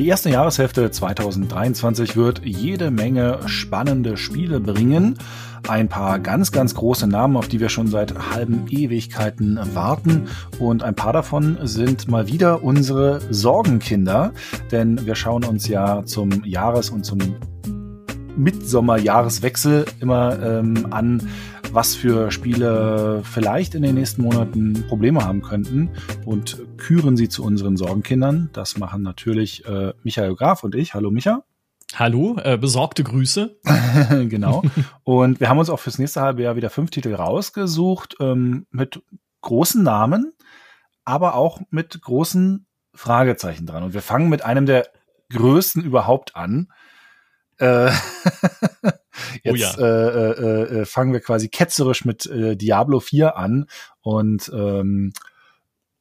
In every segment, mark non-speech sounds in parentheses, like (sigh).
Die erste Jahreshälfte 2023 wird jede Menge spannende Spiele bringen. Ein paar ganz, ganz große Namen, auf die wir schon seit halben Ewigkeiten warten. Und ein paar davon sind mal wieder unsere Sorgenkinder. Denn wir schauen uns ja zum Jahres- und zum Mitsommerjahreswechsel immer ähm, an, was für Spiele vielleicht in den nächsten Monaten Probleme haben könnten und küren sie zu unseren Sorgenkindern. Das machen natürlich äh, Michael Graf und ich. Hallo Micha. Hallo, äh, besorgte Grüße. (laughs) genau. Und wir haben uns auch fürs nächste halbe Jahr wieder fünf Titel rausgesucht ähm, mit großen Namen, aber auch mit großen Fragezeichen dran. Und wir fangen mit einem der größten überhaupt an. Äh, (laughs) Jetzt oh ja. äh, äh, äh, fangen wir quasi ketzerisch mit äh, Diablo 4 an und ähm,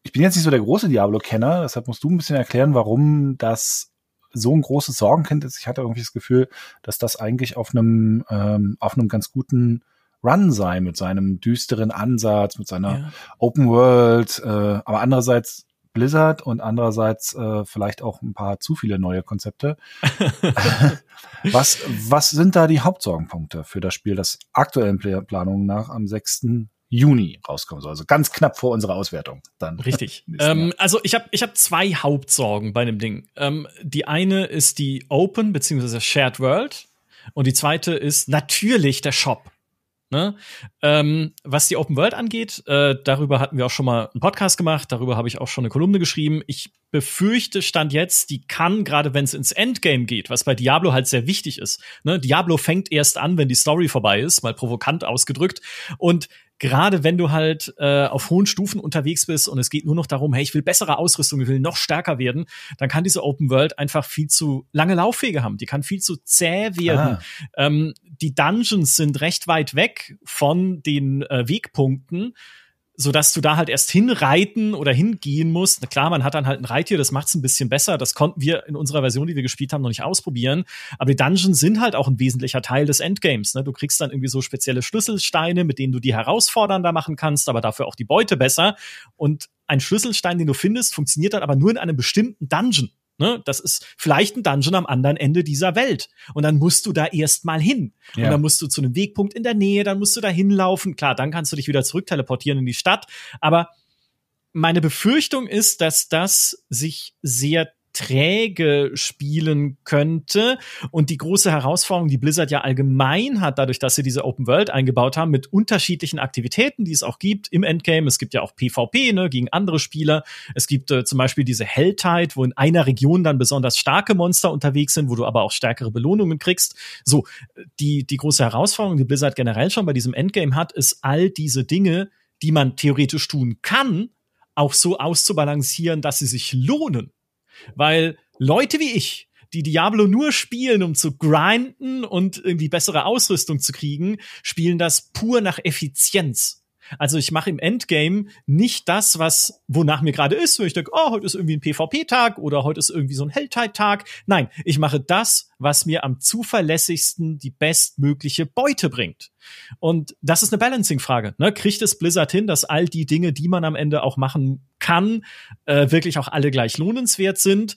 ich bin jetzt nicht so der große Diablo-Kenner, deshalb musst du ein bisschen erklären, warum das so ein großes Sorgenkind ist. Ich hatte irgendwie das Gefühl, dass das eigentlich auf einem ähm, auf einem ganz guten Run sei mit seinem düsteren Ansatz, mit seiner ja. Open World, äh, aber andererseits Blizzard und andererseits äh, vielleicht auch ein paar zu viele neue Konzepte. (laughs) (laughs) was, was sind da die Hauptsorgenpunkte für das Spiel, das aktuellen Planungen nach am 6. Juni rauskommen soll. Also ganz knapp vor unserer Auswertung dann. Richtig. (laughs) ähm, also ich habe ich hab zwei Hauptsorgen bei dem Ding. Ähm, die eine ist die Open bzw. Shared World und die zweite ist natürlich der Shop. Ne? Ähm, was die Open World angeht, äh, darüber hatten wir auch schon mal einen Podcast gemacht, darüber habe ich auch schon eine Kolumne geschrieben. Ich befürchte, stand jetzt, die kann, gerade wenn es ins Endgame geht, was bei Diablo halt sehr wichtig ist. Ne? Diablo fängt erst an, wenn die Story vorbei ist, mal provokant ausgedrückt. Und gerade wenn du halt äh, auf hohen Stufen unterwegs bist und es geht nur noch darum, hey, ich will bessere Ausrüstung, ich will noch stärker werden, dann kann diese Open World einfach viel zu lange Laufwege haben. Die kann viel zu zäh werden. Ah. Ähm, die Dungeons sind recht weit weg von den äh, Wegpunkten so dass du da halt erst hinreiten oder hingehen musst. Na klar, man hat dann halt ein Reittier, das macht's ein bisschen besser. Das konnten wir in unserer Version, die wir gespielt haben, noch nicht ausprobieren. Aber die Dungeons sind halt auch ein wesentlicher Teil des Endgames. Ne? Du kriegst dann irgendwie so spezielle Schlüsselsteine, mit denen du die herausfordernder machen kannst, aber dafür auch die Beute besser. Und ein Schlüsselstein, den du findest, funktioniert dann aber nur in einem bestimmten Dungeon. Ne? Das ist vielleicht ein Dungeon am anderen Ende dieser Welt. Und dann musst du da erstmal hin. Ja. Und dann musst du zu einem Wegpunkt in der Nähe, dann musst du da hinlaufen. Klar, dann kannst du dich wieder zurück teleportieren in die Stadt. Aber meine Befürchtung ist, dass das sich sehr träge spielen könnte. Und die große Herausforderung, die Blizzard ja allgemein hat, dadurch, dass sie diese Open World eingebaut haben, mit unterschiedlichen Aktivitäten, die es auch gibt im Endgame. Es gibt ja auch PvP ne, gegen andere Spieler. Es gibt äh, zum Beispiel diese Helltide, wo in einer Region dann besonders starke Monster unterwegs sind, wo du aber auch stärkere Belohnungen kriegst. So, die, die große Herausforderung, die Blizzard generell schon bei diesem Endgame hat, ist all diese Dinge, die man theoretisch tun kann, auch so auszubalancieren, dass sie sich lohnen. Weil Leute wie ich, die Diablo nur spielen, um zu grinden und irgendwie bessere Ausrüstung zu kriegen, spielen das pur nach Effizienz. Also ich mache im Endgame nicht das, was wonach mir gerade ist, wo ich denke, oh, heute ist irgendwie ein PvP-Tag oder heute ist irgendwie so ein Helltide-Tag. Nein, ich mache das, was mir am zuverlässigsten die bestmögliche Beute bringt. Und das ist eine Balancing-Frage. Ne? Kriegt es Blizzard hin, dass all die Dinge, die man am Ende auch machen kann, äh, wirklich auch alle gleich lohnenswert sind?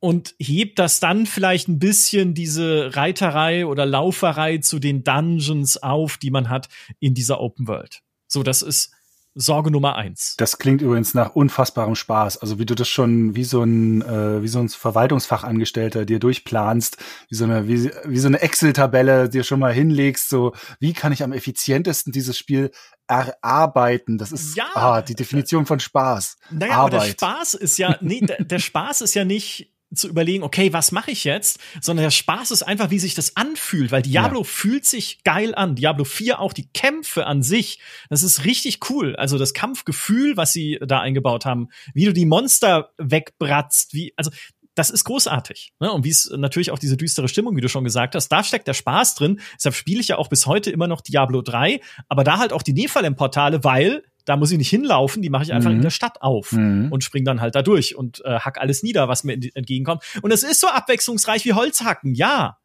Und hebt das dann vielleicht ein bisschen diese Reiterei oder Lauferei zu den Dungeons auf, die man hat in dieser Open World. So, das ist Sorge Nummer eins. Das klingt übrigens nach unfassbarem Spaß. Also wie du das schon wie so ein äh, wie so ein Verwaltungsfachangestellter dir durchplanst, wie so eine wie, wie so eine Excel-Tabelle dir schon mal hinlegst. So wie kann ich am effizientesten dieses Spiel erarbeiten? Das ist ja, ah, die Definition von Spaß. Naja, Arbeit. aber der Spaß ist ja nee, der, der (laughs) Spaß ist ja nicht zu überlegen, okay, was mache ich jetzt, sondern der Spaß ist einfach, wie sich das anfühlt, weil Diablo ja. fühlt sich geil an. Diablo 4 auch die Kämpfe an sich, das ist richtig cool. Also das Kampfgefühl, was sie da eingebaut haben, wie du die Monster wegbratzt, wie also das ist großartig. Ne? Und wie es natürlich auch diese düstere Stimmung, wie du schon gesagt hast, da steckt der Spaß drin. Deshalb spiele ich ja auch bis heute immer noch Diablo 3, aber da halt auch die Nephalem-Portale, weil da muss ich nicht hinlaufen, die mache ich einfach mhm. in der Stadt auf mhm. und spring dann halt da durch und äh, hack alles nieder, was mir entgegenkommt. Und es ist so abwechslungsreich wie Holzhacken, ja.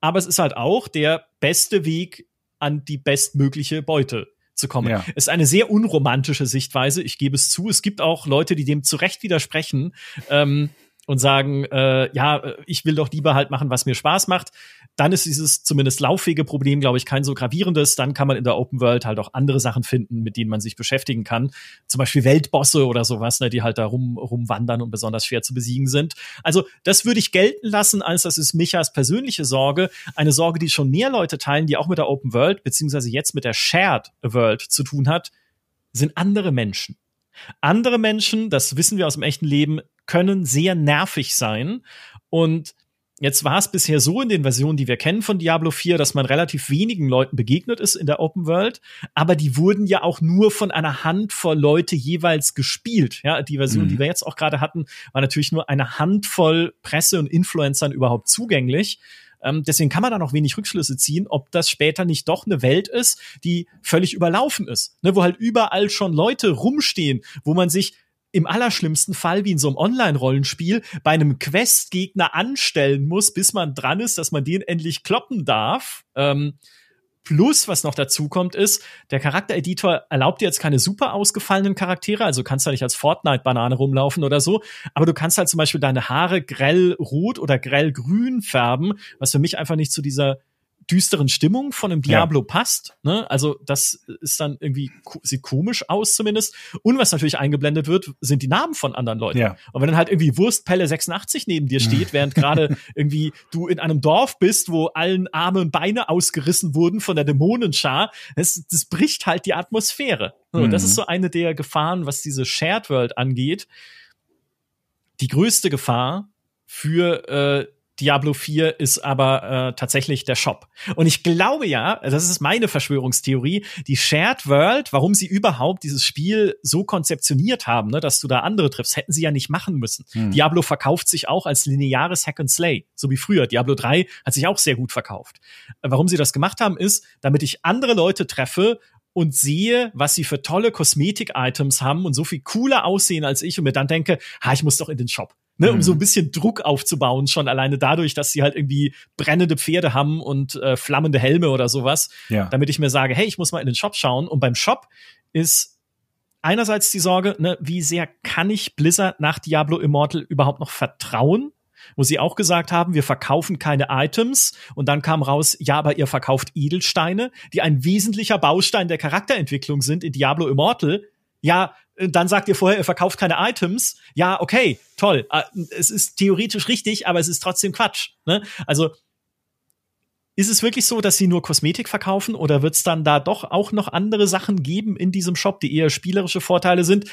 Aber es ist halt auch der beste Weg an die bestmögliche Beute zu kommen. Ja. Es ist eine sehr unromantische Sichtweise, ich gebe es zu. Es gibt auch Leute, die dem zu Recht widersprechen. Ähm, und sagen, äh, ja, ich will doch lieber halt machen, was mir Spaß macht, dann ist dieses zumindest lauffähige Problem, glaube ich, kein so gravierendes. Dann kann man in der Open World halt auch andere Sachen finden, mit denen man sich beschäftigen kann. Zum Beispiel Weltbosse oder sowas, ne, die halt da rum, rumwandern und besonders schwer zu besiegen sind. Also das würde ich gelten lassen, als das ist Michas persönliche Sorge. Eine Sorge, die schon mehr Leute teilen, die auch mit der Open World, beziehungsweise jetzt mit der Shared World zu tun hat, sind andere Menschen. Andere Menschen, das wissen wir aus dem echten Leben, können sehr nervig sein und Jetzt war es bisher so in den Versionen, die wir kennen von Diablo 4, dass man relativ wenigen Leuten begegnet ist in der Open World, aber die wurden ja auch nur von einer Handvoll Leute jeweils gespielt. Ja, die Version, mhm. die wir jetzt auch gerade hatten, war natürlich nur eine Handvoll Presse und Influencern überhaupt zugänglich. Ähm, deswegen kann man da noch wenig Rückschlüsse ziehen, ob das später nicht doch eine Welt ist, die völlig überlaufen ist, ne, wo halt überall schon Leute rumstehen, wo man sich im allerschlimmsten Fall, wie in so einem Online-Rollenspiel, bei einem Quest-Gegner anstellen muss, bis man dran ist, dass man den endlich kloppen darf. Ähm, Plus, was noch dazu kommt, ist, der Charaktereditor erlaubt dir jetzt keine super ausgefallenen Charaktere, also kannst du nicht als Fortnite-Banane rumlaufen oder so, aber du kannst halt zum Beispiel deine Haare grell rot oder grell grün färben, was für mich einfach nicht zu dieser düsteren Stimmung von einem Diablo ja. passt. Ne? Also das ist dann irgendwie sieht komisch aus zumindest. Und was natürlich eingeblendet wird, sind die Namen von anderen Leuten. Ja. Und wenn dann halt irgendwie Wurstpelle 86 neben dir steht, während gerade (laughs) irgendwie du in einem Dorf bist, wo allen Arme und Beine ausgerissen wurden von der Dämonenschar, das, das bricht halt die Atmosphäre. So, mhm. Das ist so eine der Gefahren, was diese Shared World angeht. Die größte Gefahr für äh, Diablo 4 ist aber äh, tatsächlich der Shop. Und ich glaube ja, das ist meine Verschwörungstheorie, die Shared World, warum sie überhaupt dieses Spiel so konzeptioniert haben, ne, dass du da andere triffst, hätten sie ja nicht machen müssen. Hm. Diablo verkauft sich auch als lineares Hack and Slay, so wie früher. Diablo 3 hat sich auch sehr gut verkauft. Äh, warum sie das gemacht haben, ist, damit ich andere Leute treffe und sehe, was sie für tolle Kosmetik-Items haben und so viel cooler aussehen als ich und mir dann denke, ha, ich muss doch in den Shop ne, um so ein mhm. bisschen Druck aufzubauen, schon alleine dadurch, dass sie halt irgendwie brennende Pferde haben und äh, flammende Helme oder sowas, ja. damit ich mir sage, hey, ich muss mal in den Shop schauen. Und beim Shop ist einerseits die Sorge, ne, wie sehr kann ich Blizzard nach Diablo Immortal überhaupt noch vertrauen? Wo sie auch gesagt haben, wir verkaufen keine Items. Und dann kam raus, ja, aber ihr verkauft Edelsteine, die ein wesentlicher Baustein der Charakterentwicklung sind in Diablo Immortal. Ja, dann sagt ihr vorher, ihr verkauft keine Items. Ja, okay, toll. Äh, es ist theoretisch richtig, aber es ist trotzdem Quatsch. Ne? Also ist es wirklich so, dass sie nur Kosmetik verkaufen oder wird es dann da doch auch noch andere Sachen geben in diesem Shop, die eher spielerische Vorteile sind?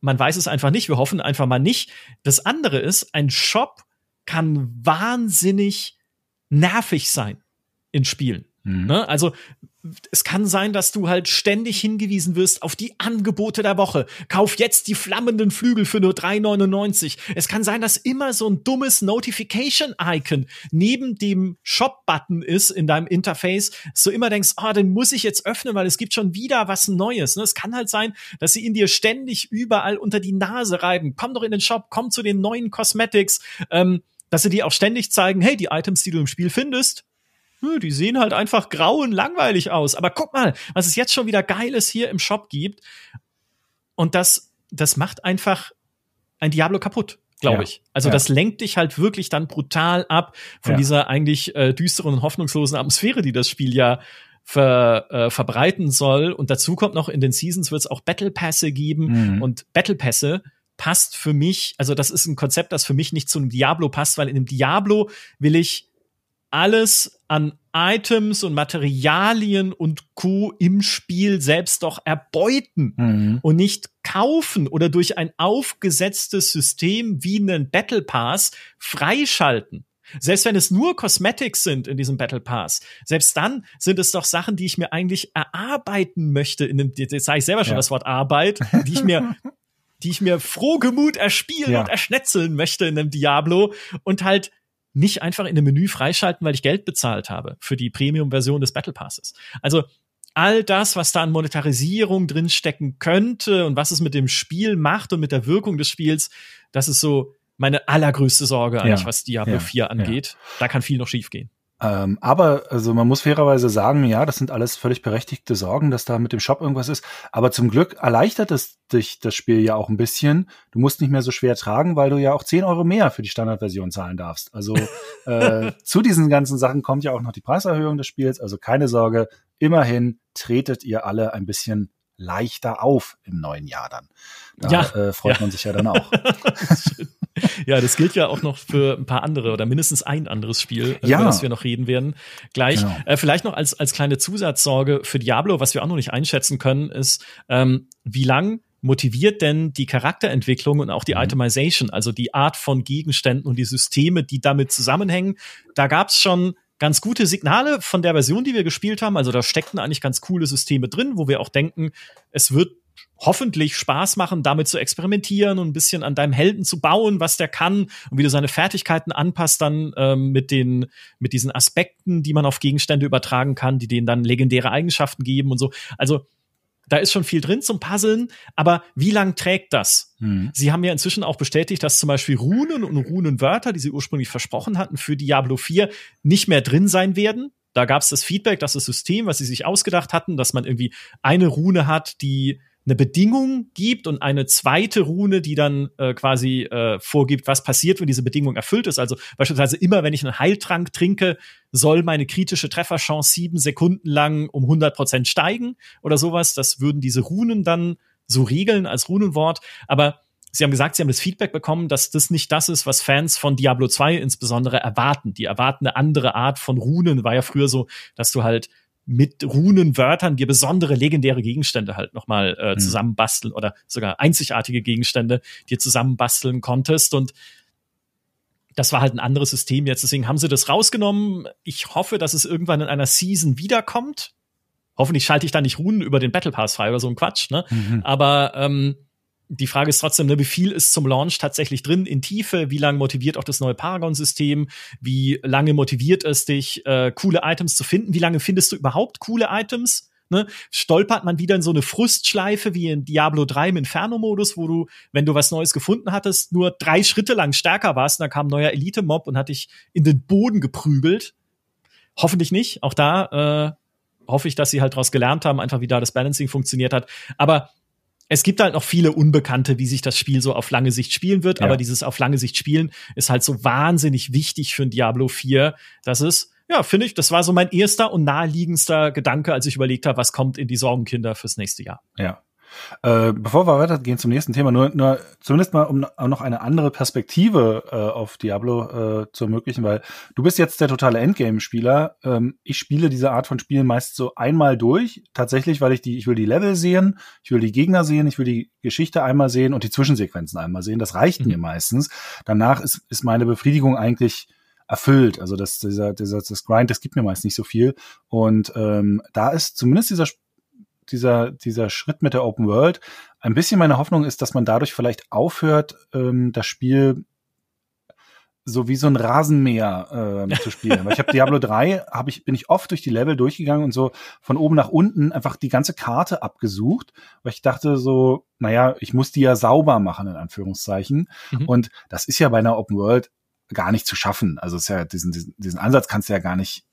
Man weiß es einfach nicht. Wir hoffen einfach mal nicht. Das andere ist, ein Shop kann wahnsinnig nervig sein in Spielen. Mhm. Ne? Also es kann sein, dass du halt ständig hingewiesen wirst auf die Angebote der Woche. Kauf jetzt die flammenden Flügel für nur 3,99. Es kann sein, dass immer so ein dummes Notification-Icon neben dem Shop-Button ist in deinem Interface, dass du immer denkst, ah, oh, den muss ich jetzt öffnen, weil es gibt schon wieder was Neues. Ne? Es kann halt sein, dass sie in dir ständig überall unter die Nase reiben. Komm doch in den Shop, komm zu den neuen Cosmetics. Ähm, dass sie dir auch ständig zeigen, hey, die Items, die du im Spiel findest, die sehen halt einfach grau und langweilig aus. Aber guck mal, was es jetzt schon wieder Geiles hier im Shop gibt. Und das, das macht einfach ein Diablo kaputt, glaube ja. ich. Also ja. das lenkt dich halt wirklich dann brutal ab von ja. dieser eigentlich äh, düsteren und hoffnungslosen Atmosphäre, die das Spiel ja ver, äh, verbreiten soll. Und dazu kommt noch, in den Seasons wird es auch Battle Pässe geben. Mhm. Und Battle Pässe passt für mich, also das ist ein Konzept, das für mich nicht zu einem Diablo passt, weil in einem Diablo will ich alles an Items und Materialien und Co. im Spiel selbst doch erbeuten mhm. und nicht kaufen oder durch ein aufgesetztes System wie einen Battle Pass freischalten. Selbst wenn es nur Cosmetics sind in diesem Battle Pass, selbst dann sind es doch Sachen, die ich mir eigentlich erarbeiten möchte. In dem, jetzt sage ich selber schon ja. das Wort Arbeit, die ich mir, (laughs) die ich mir frohgemut erspielen ja. und erschnetzeln möchte in einem Diablo und halt nicht einfach in dem Menü freischalten, weil ich Geld bezahlt habe für die Premium-Version des Battle Passes. Also all das, was da an Monetarisierung drinstecken könnte und was es mit dem Spiel macht und mit der Wirkung des Spiels, das ist so meine allergrößte Sorge eigentlich, ja, was Diablo ja, 4 angeht. Ja. Da kann viel noch schiefgehen. Ähm, aber also man muss fairerweise sagen, ja, das sind alles völlig berechtigte Sorgen, dass da mit dem Shop irgendwas ist. Aber zum Glück erleichtert es dich das Spiel ja auch ein bisschen. Du musst nicht mehr so schwer tragen, weil du ja auch 10 Euro mehr für die Standardversion zahlen darfst. Also (laughs) äh, zu diesen ganzen Sachen kommt ja auch noch die Preiserhöhung des Spiels. Also keine Sorge, immerhin tretet ihr alle ein bisschen leichter auf im neuen Jahr dann. Da ja, äh, freut ja. man sich ja dann auch. (laughs) (laughs) (laughs) ja, das gilt ja auch noch für ein paar andere oder mindestens ein anderes Spiel, ja. über das wir noch reden werden. Gleich. Genau. Äh, vielleicht noch als, als kleine Zusatzsorge für Diablo, was wir auch noch nicht einschätzen können, ist, ähm, wie lang motiviert denn die Charakterentwicklung und auch die mhm. Itemization, also die Art von Gegenständen und die Systeme, die damit zusammenhängen. Da gab's schon ganz gute Signale von der Version, die wir gespielt haben. Also da steckten eigentlich ganz coole Systeme drin, wo wir auch denken, es wird hoffentlich Spaß machen, damit zu experimentieren und ein bisschen an deinem Helden zu bauen, was der kann und wie du seine Fertigkeiten anpasst dann ähm, mit den mit diesen Aspekten, die man auf Gegenstände übertragen kann, die denen dann legendäre Eigenschaften geben und so. Also da ist schon viel drin zum Puzzeln, aber wie lang trägt das? Mhm. Sie haben ja inzwischen auch bestätigt, dass zum Beispiel Runen und Runenwörter, die sie ursprünglich versprochen hatten, für Diablo 4 nicht mehr drin sein werden. Da gab es das Feedback, dass das System, was sie sich ausgedacht hatten, dass man irgendwie eine Rune hat, die eine Bedingung gibt und eine zweite Rune, die dann äh, quasi äh, vorgibt, was passiert, wenn diese Bedingung erfüllt ist. Also beispielsweise immer, wenn ich einen Heiltrank trinke, soll meine kritische Trefferchance sieben Sekunden lang um 100 Prozent steigen oder sowas. Das würden diese Runen dann so regeln als Runenwort. Aber Sie haben gesagt, Sie haben das Feedback bekommen, dass das nicht das ist, was Fans von Diablo 2 insbesondere erwarten. Die erwarten eine andere Art von Runen. War ja früher so, dass du halt mit Runenwörtern dir besondere legendäre Gegenstände halt nochmal äh, mhm. zusammenbasteln oder sogar einzigartige Gegenstände dir zusammenbasteln konntest. Und das war halt ein anderes System jetzt. Deswegen haben sie das rausgenommen. Ich hoffe, dass es irgendwann in einer Season wiederkommt. Hoffentlich schalte ich da nicht Runen über den Battle Pass frei oder so ein Quatsch, ne? Mhm. Aber ähm, die Frage ist trotzdem, ne, wie viel ist zum Launch tatsächlich drin in Tiefe? Wie lange motiviert auch das neue Paragon-System? Wie lange motiviert es dich, äh, coole Items zu finden? Wie lange findest du überhaupt coole Items? Ne? Stolpert man wieder in so eine Frustschleife wie in Diablo 3 im Inferno-Modus, wo du, wenn du was Neues gefunden hattest, nur drei Schritte lang stärker warst und dann kam ein neuer Elite-Mob und hat dich in den Boden geprügelt? Hoffentlich nicht. Auch da äh, hoffe ich, dass sie halt daraus gelernt haben, einfach wie da das Balancing funktioniert hat. Aber es gibt halt noch viele Unbekannte, wie sich das Spiel so auf lange Sicht spielen wird, ja. aber dieses auf lange Sicht spielen ist halt so wahnsinnig wichtig für ein Diablo 4, dass es ja, finde ich, das war so mein erster und naheliegendster Gedanke, als ich überlegt habe, was kommt in die Sorgenkinder fürs nächste Jahr. Ja, äh, bevor wir weitergehen zum nächsten Thema, nur, nur zumindest mal, um noch eine andere Perspektive äh, auf Diablo äh, zu ermöglichen, weil du bist jetzt der totale Endgame-Spieler. Ähm, ich spiele diese Art von Spielen meist so einmal durch, tatsächlich, weil ich die, ich will die Level sehen, ich will die Gegner sehen, ich will die Geschichte einmal sehen und die Zwischensequenzen einmal sehen. Das reicht mhm. mir meistens. Danach ist, ist meine Befriedigung eigentlich erfüllt. Also das, dieser, dieser, das Grind, das gibt mir meist nicht so viel. Und ähm, da ist zumindest dieser dieser, dieser Schritt mit der Open World. Ein bisschen meine Hoffnung ist, dass man dadurch vielleicht aufhört, ähm, das Spiel so wie so ein Rasenmäher äh, zu spielen. Weil ich habe Diablo 3, hab ich, bin ich oft durch die Level durchgegangen und so von oben nach unten einfach die ganze Karte abgesucht, weil ich dachte so, naja, ich muss die ja sauber machen, in Anführungszeichen. Mhm. Und das ist ja bei einer Open World gar nicht zu schaffen. Also ist ja diesen, diesen, diesen Ansatz kannst du ja gar nicht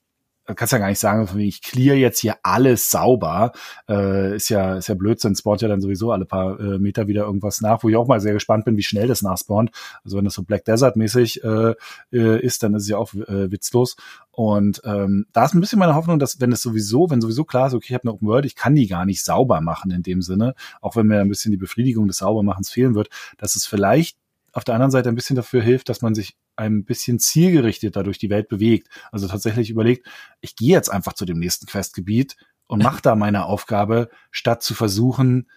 kannst ja gar nicht sagen, ich clear jetzt hier alles sauber. Äh, ist ja, ist ja Blödsinn, spawnt ja dann sowieso alle paar äh, Meter wieder irgendwas nach, wo ich auch mal sehr gespannt bin, wie schnell das nachspawnt. Also wenn das so Black Desert mäßig äh, äh, ist, dann ist es ja auch äh, witzlos. Und ähm, da ist ein bisschen meine Hoffnung, dass wenn es sowieso, wenn sowieso klar ist, okay, ich habe eine Open World, ich kann die gar nicht sauber machen in dem Sinne, auch wenn mir ein bisschen die Befriedigung des Saubermachens fehlen wird, dass es vielleicht auf der anderen Seite ein bisschen dafür hilft, dass man sich ein bisschen zielgerichteter durch die Welt bewegt. Also tatsächlich überlegt, ich gehe jetzt einfach zu dem nächsten Questgebiet und (laughs) mache da meine Aufgabe, statt zu versuchen,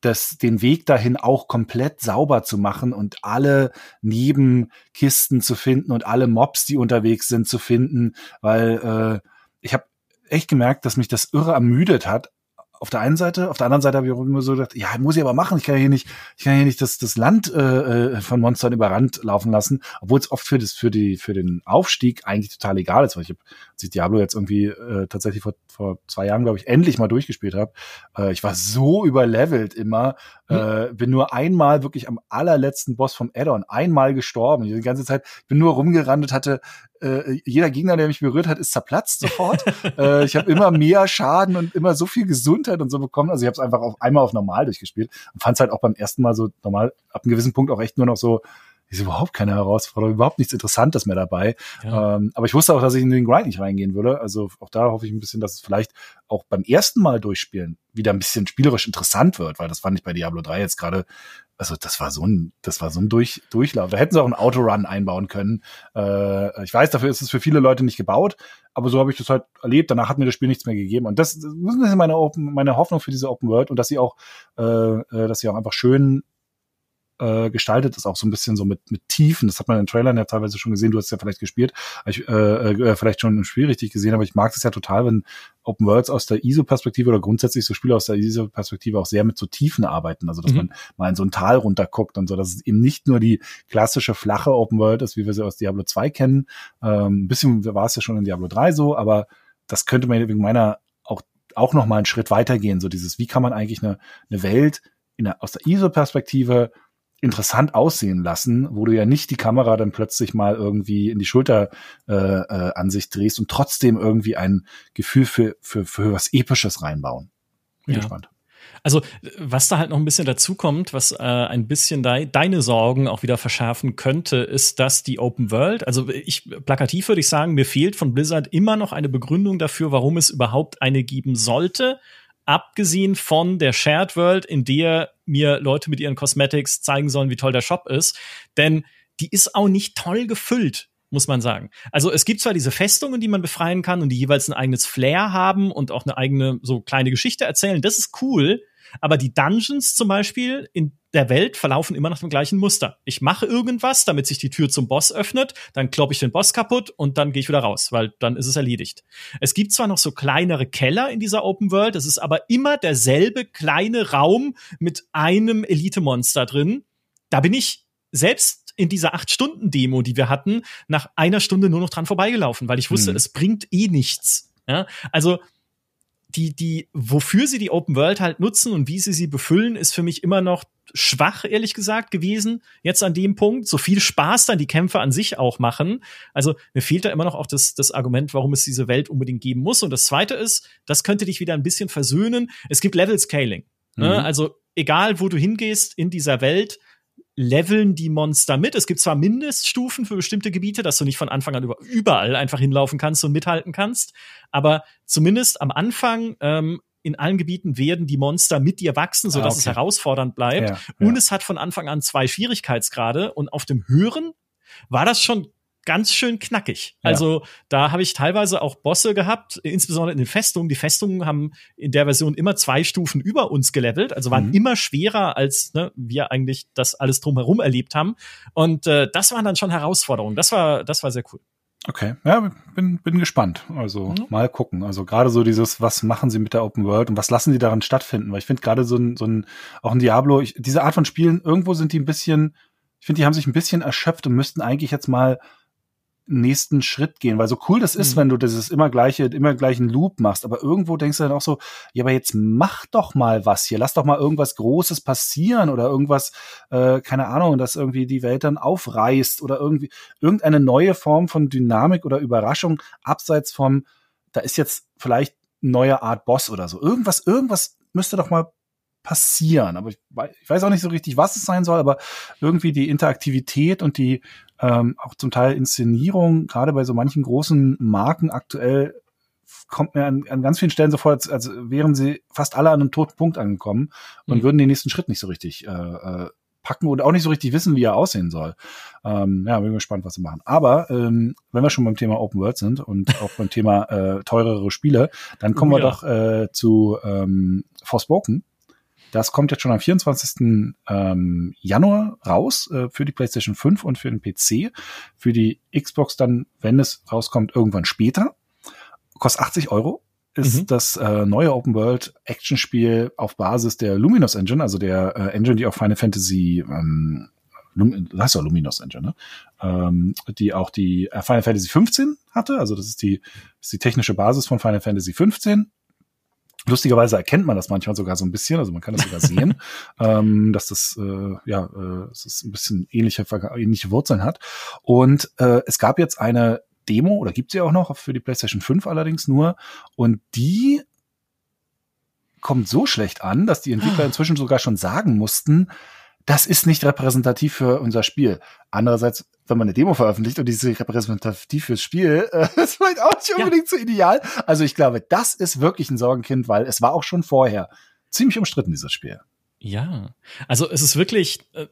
das, den Weg dahin auch komplett sauber zu machen und alle Nebenkisten zu finden und alle Mobs, die unterwegs sind, zu finden, weil äh, ich habe echt gemerkt, dass mich das irre ermüdet hat, auf der einen Seite, auf der anderen Seite habe ich auch immer so gedacht, ja, muss ich aber machen, ich kann hier nicht, ich kann hier nicht das, das Land äh, äh von Monstern überrannt laufen lassen, obwohl es oft für das, für die, für den Aufstieg eigentlich total egal ist, weil ich habe, als ich Diablo jetzt irgendwie äh, tatsächlich vor, vor zwei Jahren, glaube ich, endlich mal durchgespielt habe, äh, ich war so überlevelt immer, hm. äh, bin nur einmal wirklich am allerletzten Boss vom Addon einmal gestorben. Die ganze Zeit bin nur rumgerannt hatte äh, jeder Gegner, der mich berührt hat, ist zerplatzt sofort. äh, ich habe immer mehr Schaden und immer so viel Gesundheit und so bekommen. Also ich habe es einfach auf einmal auf normal durchgespielt und fand es halt auch beim ersten Mal so normal, ab einem gewissen Punkt auch echt nur noch so, ist überhaupt keine Herausforderung, überhaupt nichts Interessantes mehr dabei. Ja. Ähm, aber ich wusste auch, dass ich in den Grind nicht reingehen würde. Also auch da hoffe ich ein bisschen, dass es vielleicht auch beim ersten Mal durchspielen wieder ein bisschen spielerisch interessant wird, weil das fand ich bei Diablo 3 jetzt gerade also das war so ein, das war so ein Durch, Durchlauf. Da hätten sie auch einen Autorun einbauen können. Äh, ich weiß, dafür ist es für viele Leute nicht gebaut, aber so habe ich das halt erlebt. Danach hat mir das Spiel nichts mehr gegeben. Und das, das ist meine, Open, meine Hoffnung für diese Open World und dass sie auch, äh, äh dass sie auch einfach schön äh, gestaltet ist, auch so ein bisschen so mit, mit Tiefen. Das hat man in den Trailern ja teilweise schon gesehen. Du hast es ja vielleicht gespielt, ich, äh, äh, vielleicht schon im Spiel richtig gesehen, aber ich mag es ja total, wenn Open Worlds aus der ISO-Perspektive oder grundsätzlich so Spiele aus der ISO-Perspektive auch sehr mit so Tiefen arbeiten. Also dass mhm. man mal in so ein Tal runterguckt und so, dass es eben nicht nur die klassische flache Open World ist, wie wir sie aus Diablo 2 kennen. Ähm, ein bisschen war es ja schon in Diablo 3 so, aber das könnte man wegen meiner auch, auch noch mal einen Schritt weitergehen. So dieses, wie kann man eigentlich eine, eine Welt in der, aus der ISO-Perspektive interessant aussehen lassen, wo du ja nicht die Kamera dann plötzlich mal irgendwie in die Schulter äh, äh, an sich drehst und trotzdem irgendwie ein Gefühl für, für, für was Episches reinbauen. Bin ja. gespannt. Also, was da halt noch ein bisschen dazu kommt, was äh, ein bisschen de deine Sorgen auch wieder verschärfen könnte, ist, dass die Open World, also ich plakativ würde ich sagen, mir fehlt von Blizzard immer noch eine Begründung dafür, warum es überhaupt eine geben sollte abgesehen von der Shared World, in der mir Leute mit ihren Cosmetics zeigen sollen, wie toll der Shop ist. Denn die ist auch nicht toll gefüllt muss man sagen. Also es gibt zwar diese Festungen, die man befreien kann und die jeweils ein eigenes Flair haben und auch eine eigene so kleine Geschichte erzählen. Das ist cool. Aber die Dungeons zum Beispiel in der Welt verlaufen immer nach dem gleichen Muster. Ich mache irgendwas, damit sich die Tür zum Boss öffnet, dann kloppe ich den Boss kaputt und dann gehe ich wieder raus, weil dann ist es erledigt. Es gibt zwar noch so kleinere Keller in dieser Open World, es ist aber immer derselbe kleine Raum mit einem Elite-Monster drin. Da bin ich selbst in dieser acht Stunden Demo, die wir hatten, nach einer Stunde nur noch dran vorbeigelaufen, weil ich wusste, hm. es bringt eh nichts. Ja? Also die, die, wofür sie die Open World halt nutzen und wie sie sie befüllen, ist für mich immer noch schwach, ehrlich gesagt, gewesen. Jetzt an dem Punkt. So viel Spaß dann die Kämpfe an sich auch machen. Also mir fehlt da immer noch auch das, das Argument, warum es diese Welt unbedingt geben muss. Und das zweite ist, das könnte dich wieder ein bisschen versöhnen. Es gibt Level Scaling. Ne? Mhm. Also egal, wo du hingehst in dieser Welt, leveln die Monster mit. Es gibt zwar Mindeststufen für bestimmte Gebiete, dass du nicht von Anfang an überall einfach hinlaufen kannst und mithalten kannst, aber zumindest am Anfang ähm, in allen Gebieten werden die Monster mit dir wachsen, sodass ah, okay. es herausfordernd bleibt. Ja, ja. Und es hat von Anfang an zwei Schwierigkeitsgrade. Und auf dem höheren war das schon ganz schön knackig. Ja. Also da habe ich teilweise auch Bosse gehabt, insbesondere in den Festungen. Die Festungen haben in der Version immer zwei Stufen über uns gelevelt, also waren mhm. immer schwerer, als ne, wir eigentlich das alles drumherum erlebt haben. Und äh, das waren dann schon Herausforderungen. Das war, das war sehr cool. Okay, ja, bin, bin gespannt. Also mhm. mal gucken. Also gerade so dieses, was machen sie mit der Open World und was lassen sie daran stattfinden? Weil ich finde gerade so ein, so ein, auch ein Diablo, ich, diese Art von Spielen, irgendwo sind die ein bisschen, ich finde, die haben sich ein bisschen erschöpft und müssten eigentlich jetzt mal nächsten Schritt gehen, weil so cool das ist, mhm. wenn du dieses immer gleiche, immer gleichen Loop machst, aber irgendwo denkst du dann auch so, ja, aber jetzt mach doch mal was hier, lass doch mal irgendwas Großes passieren oder irgendwas, äh, keine Ahnung, dass irgendwie die Welt dann aufreißt oder irgendwie irgendeine neue Form von Dynamik oder Überraschung abseits vom, da ist jetzt vielleicht neue Art Boss oder so. Irgendwas, irgendwas müsste doch mal passieren. Aber ich, ich weiß auch nicht so richtig, was es sein soll, aber irgendwie die Interaktivität und die ähm, auch zum Teil Inszenierung, gerade bei so manchen großen Marken aktuell, kommt mir an, an ganz vielen Stellen sofort, als, als wären sie fast alle an einem toten Punkt angekommen und mhm. würden den nächsten Schritt nicht so richtig äh, äh, packen und auch nicht so richtig wissen, wie er aussehen soll. Ähm, ja, bin gespannt, was sie machen. Aber ähm, wenn wir schon beim Thema Open World sind und auch beim Thema äh, teurere Spiele, dann (laughs) kommen ja. wir doch äh, zu ähm, Forspoken. Das kommt jetzt schon am 24. Ähm, Januar raus äh, für die PlayStation 5 und für den PC. Für die Xbox dann, wenn es rauskommt, irgendwann später. Kostet 80 Euro. Ist mhm. das äh, neue Open World Action Spiel auf Basis der Luminous Engine, also der äh, Engine, die auch Final Fantasy ähm, das heißt ja Luminous Engine, ne? ähm, die auch die Final Fantasy 15 hatte. Also das ist die, das ist die technische Basis von Final Fantasy 15 Lustigerweise erkennt man das manchmal sogar so ein bisschen, also man kann das sogar sehen, (laughs) ähm, dass das äh, ja äh, es ist ein bisschen ähnliche ähnliche Wurzeln hat. Und äh, es gab jetzt eine Demo oder gibt sie auch noch für die PlayStation 5 allerdings nur. Und die kommt so schlecht an, dass die Entwickler (gasps) inzwischen sogar schon sagen mussten, das ist nicht repräsentativ für unser Spiel. Andererseits, wenn man eine Demo veröffentlicht und die ist repräsentativ fürs Spiel, (laughs) äh, ist vielleicht auch nicht unbedingt ja. so ideal. Also ich glaube, das ist wirklich ein Sorgenkind, weil es war auch schon vorher ziemlich umstritten, dieses Spiel. Ja, also es ist wirklich, äh,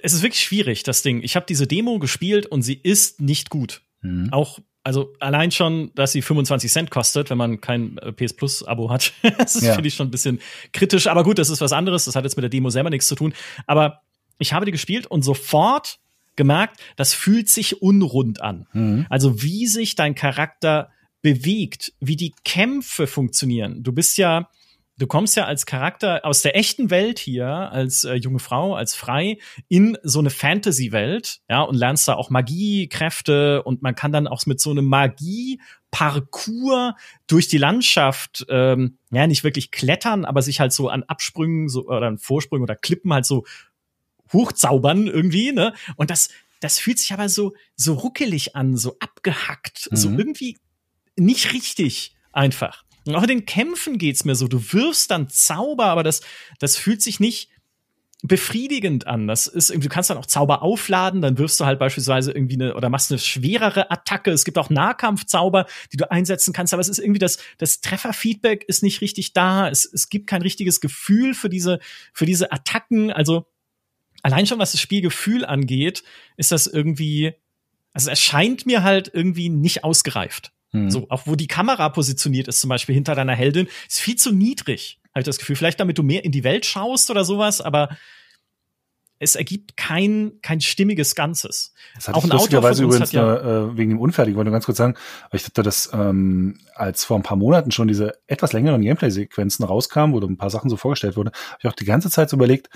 es ist wirklich schwierig, das Ding. Ich habe diese Demo gespielt und sie ist nicht gut. Mhm. Auch also allein schon, dass sie 25 Cent kostet, wenn man kein äh, PS Plus Abo hat. (laughs) das ja. finde ich schon ein bisschen kritisch. Aber gut, das ist was anderes. Das hat jetzt mit der Demo selber nichts zu tun. Aber ich habe die gespielt und sofort gemerkt, das fühlt sich unrund an. Mhm. Also wie sich dein Charakter bewegt, wie die Kämpfe funktionieren. Du bist ja du kommst ja als Charakter aus der echten Welt hier, als äh, junge Frau, als frei, in so eine Fantasy-Welt, ja, und lernst da auch Magie, Kräfte und man kann dann auch mit so einem Magie-Parcours durch die Landschaft, ähm, ja, nicht wirklich klettern, aber sich halt so an Absprüngen so, oder an Vorsprüngen oder Klippen halt so hochzaubern irgendwie, ne? Und das, das fühlt sich aber so, so ruckelig an, so abgehackt, mhm. so irgendwie nicht richtig einfach. Und auch in den Kämpfen geht's mir so. Du wirfst dann Zauber, aber das, das fühlt sich nicht befriedigend an. Das ist irgendwie, du kannst dann auch Zauber aufladen, dann wirfst du halt beispielsweise irgendwie eine oder machst eine schwerere Attacke. Es gibt auch Nahkampfzauber, die du einsetzen kannst, aber es ist irgendwie das, das Trefferfeedback ist nicht richtig da. Es, es gibt kein richtiges Gefühl für diese, für diese Attacken. Also allein schon was das Spielgefühl angeht, ist das irgendwie, also es erscheint mir halt irgendwie nicht ausgereift. Mhm. So, auch wo die Kamera positioniert ist, zum Beispiel hinter deiner Heldin, ist viel zu niedrig, habe ich das Gefühl. Vielleicht damit du mehr in die Welt schaust oder sowas, aber es ergibt kein, kein stimmiges Ganzes. Das hatte auch ein lustigerweise übrigens ja nur, äh, wegen dem Unfertigen, wollte nur ganz kurz sagen, weil ich dachte, dass ähm, als vor ein paar Monaten schon diese etwas längeren Gameplay-Sequenzen rauskamen, wo ein paar Sachen so vorgestellt wurden, habe ich auch die ganze Zeit so überlegt,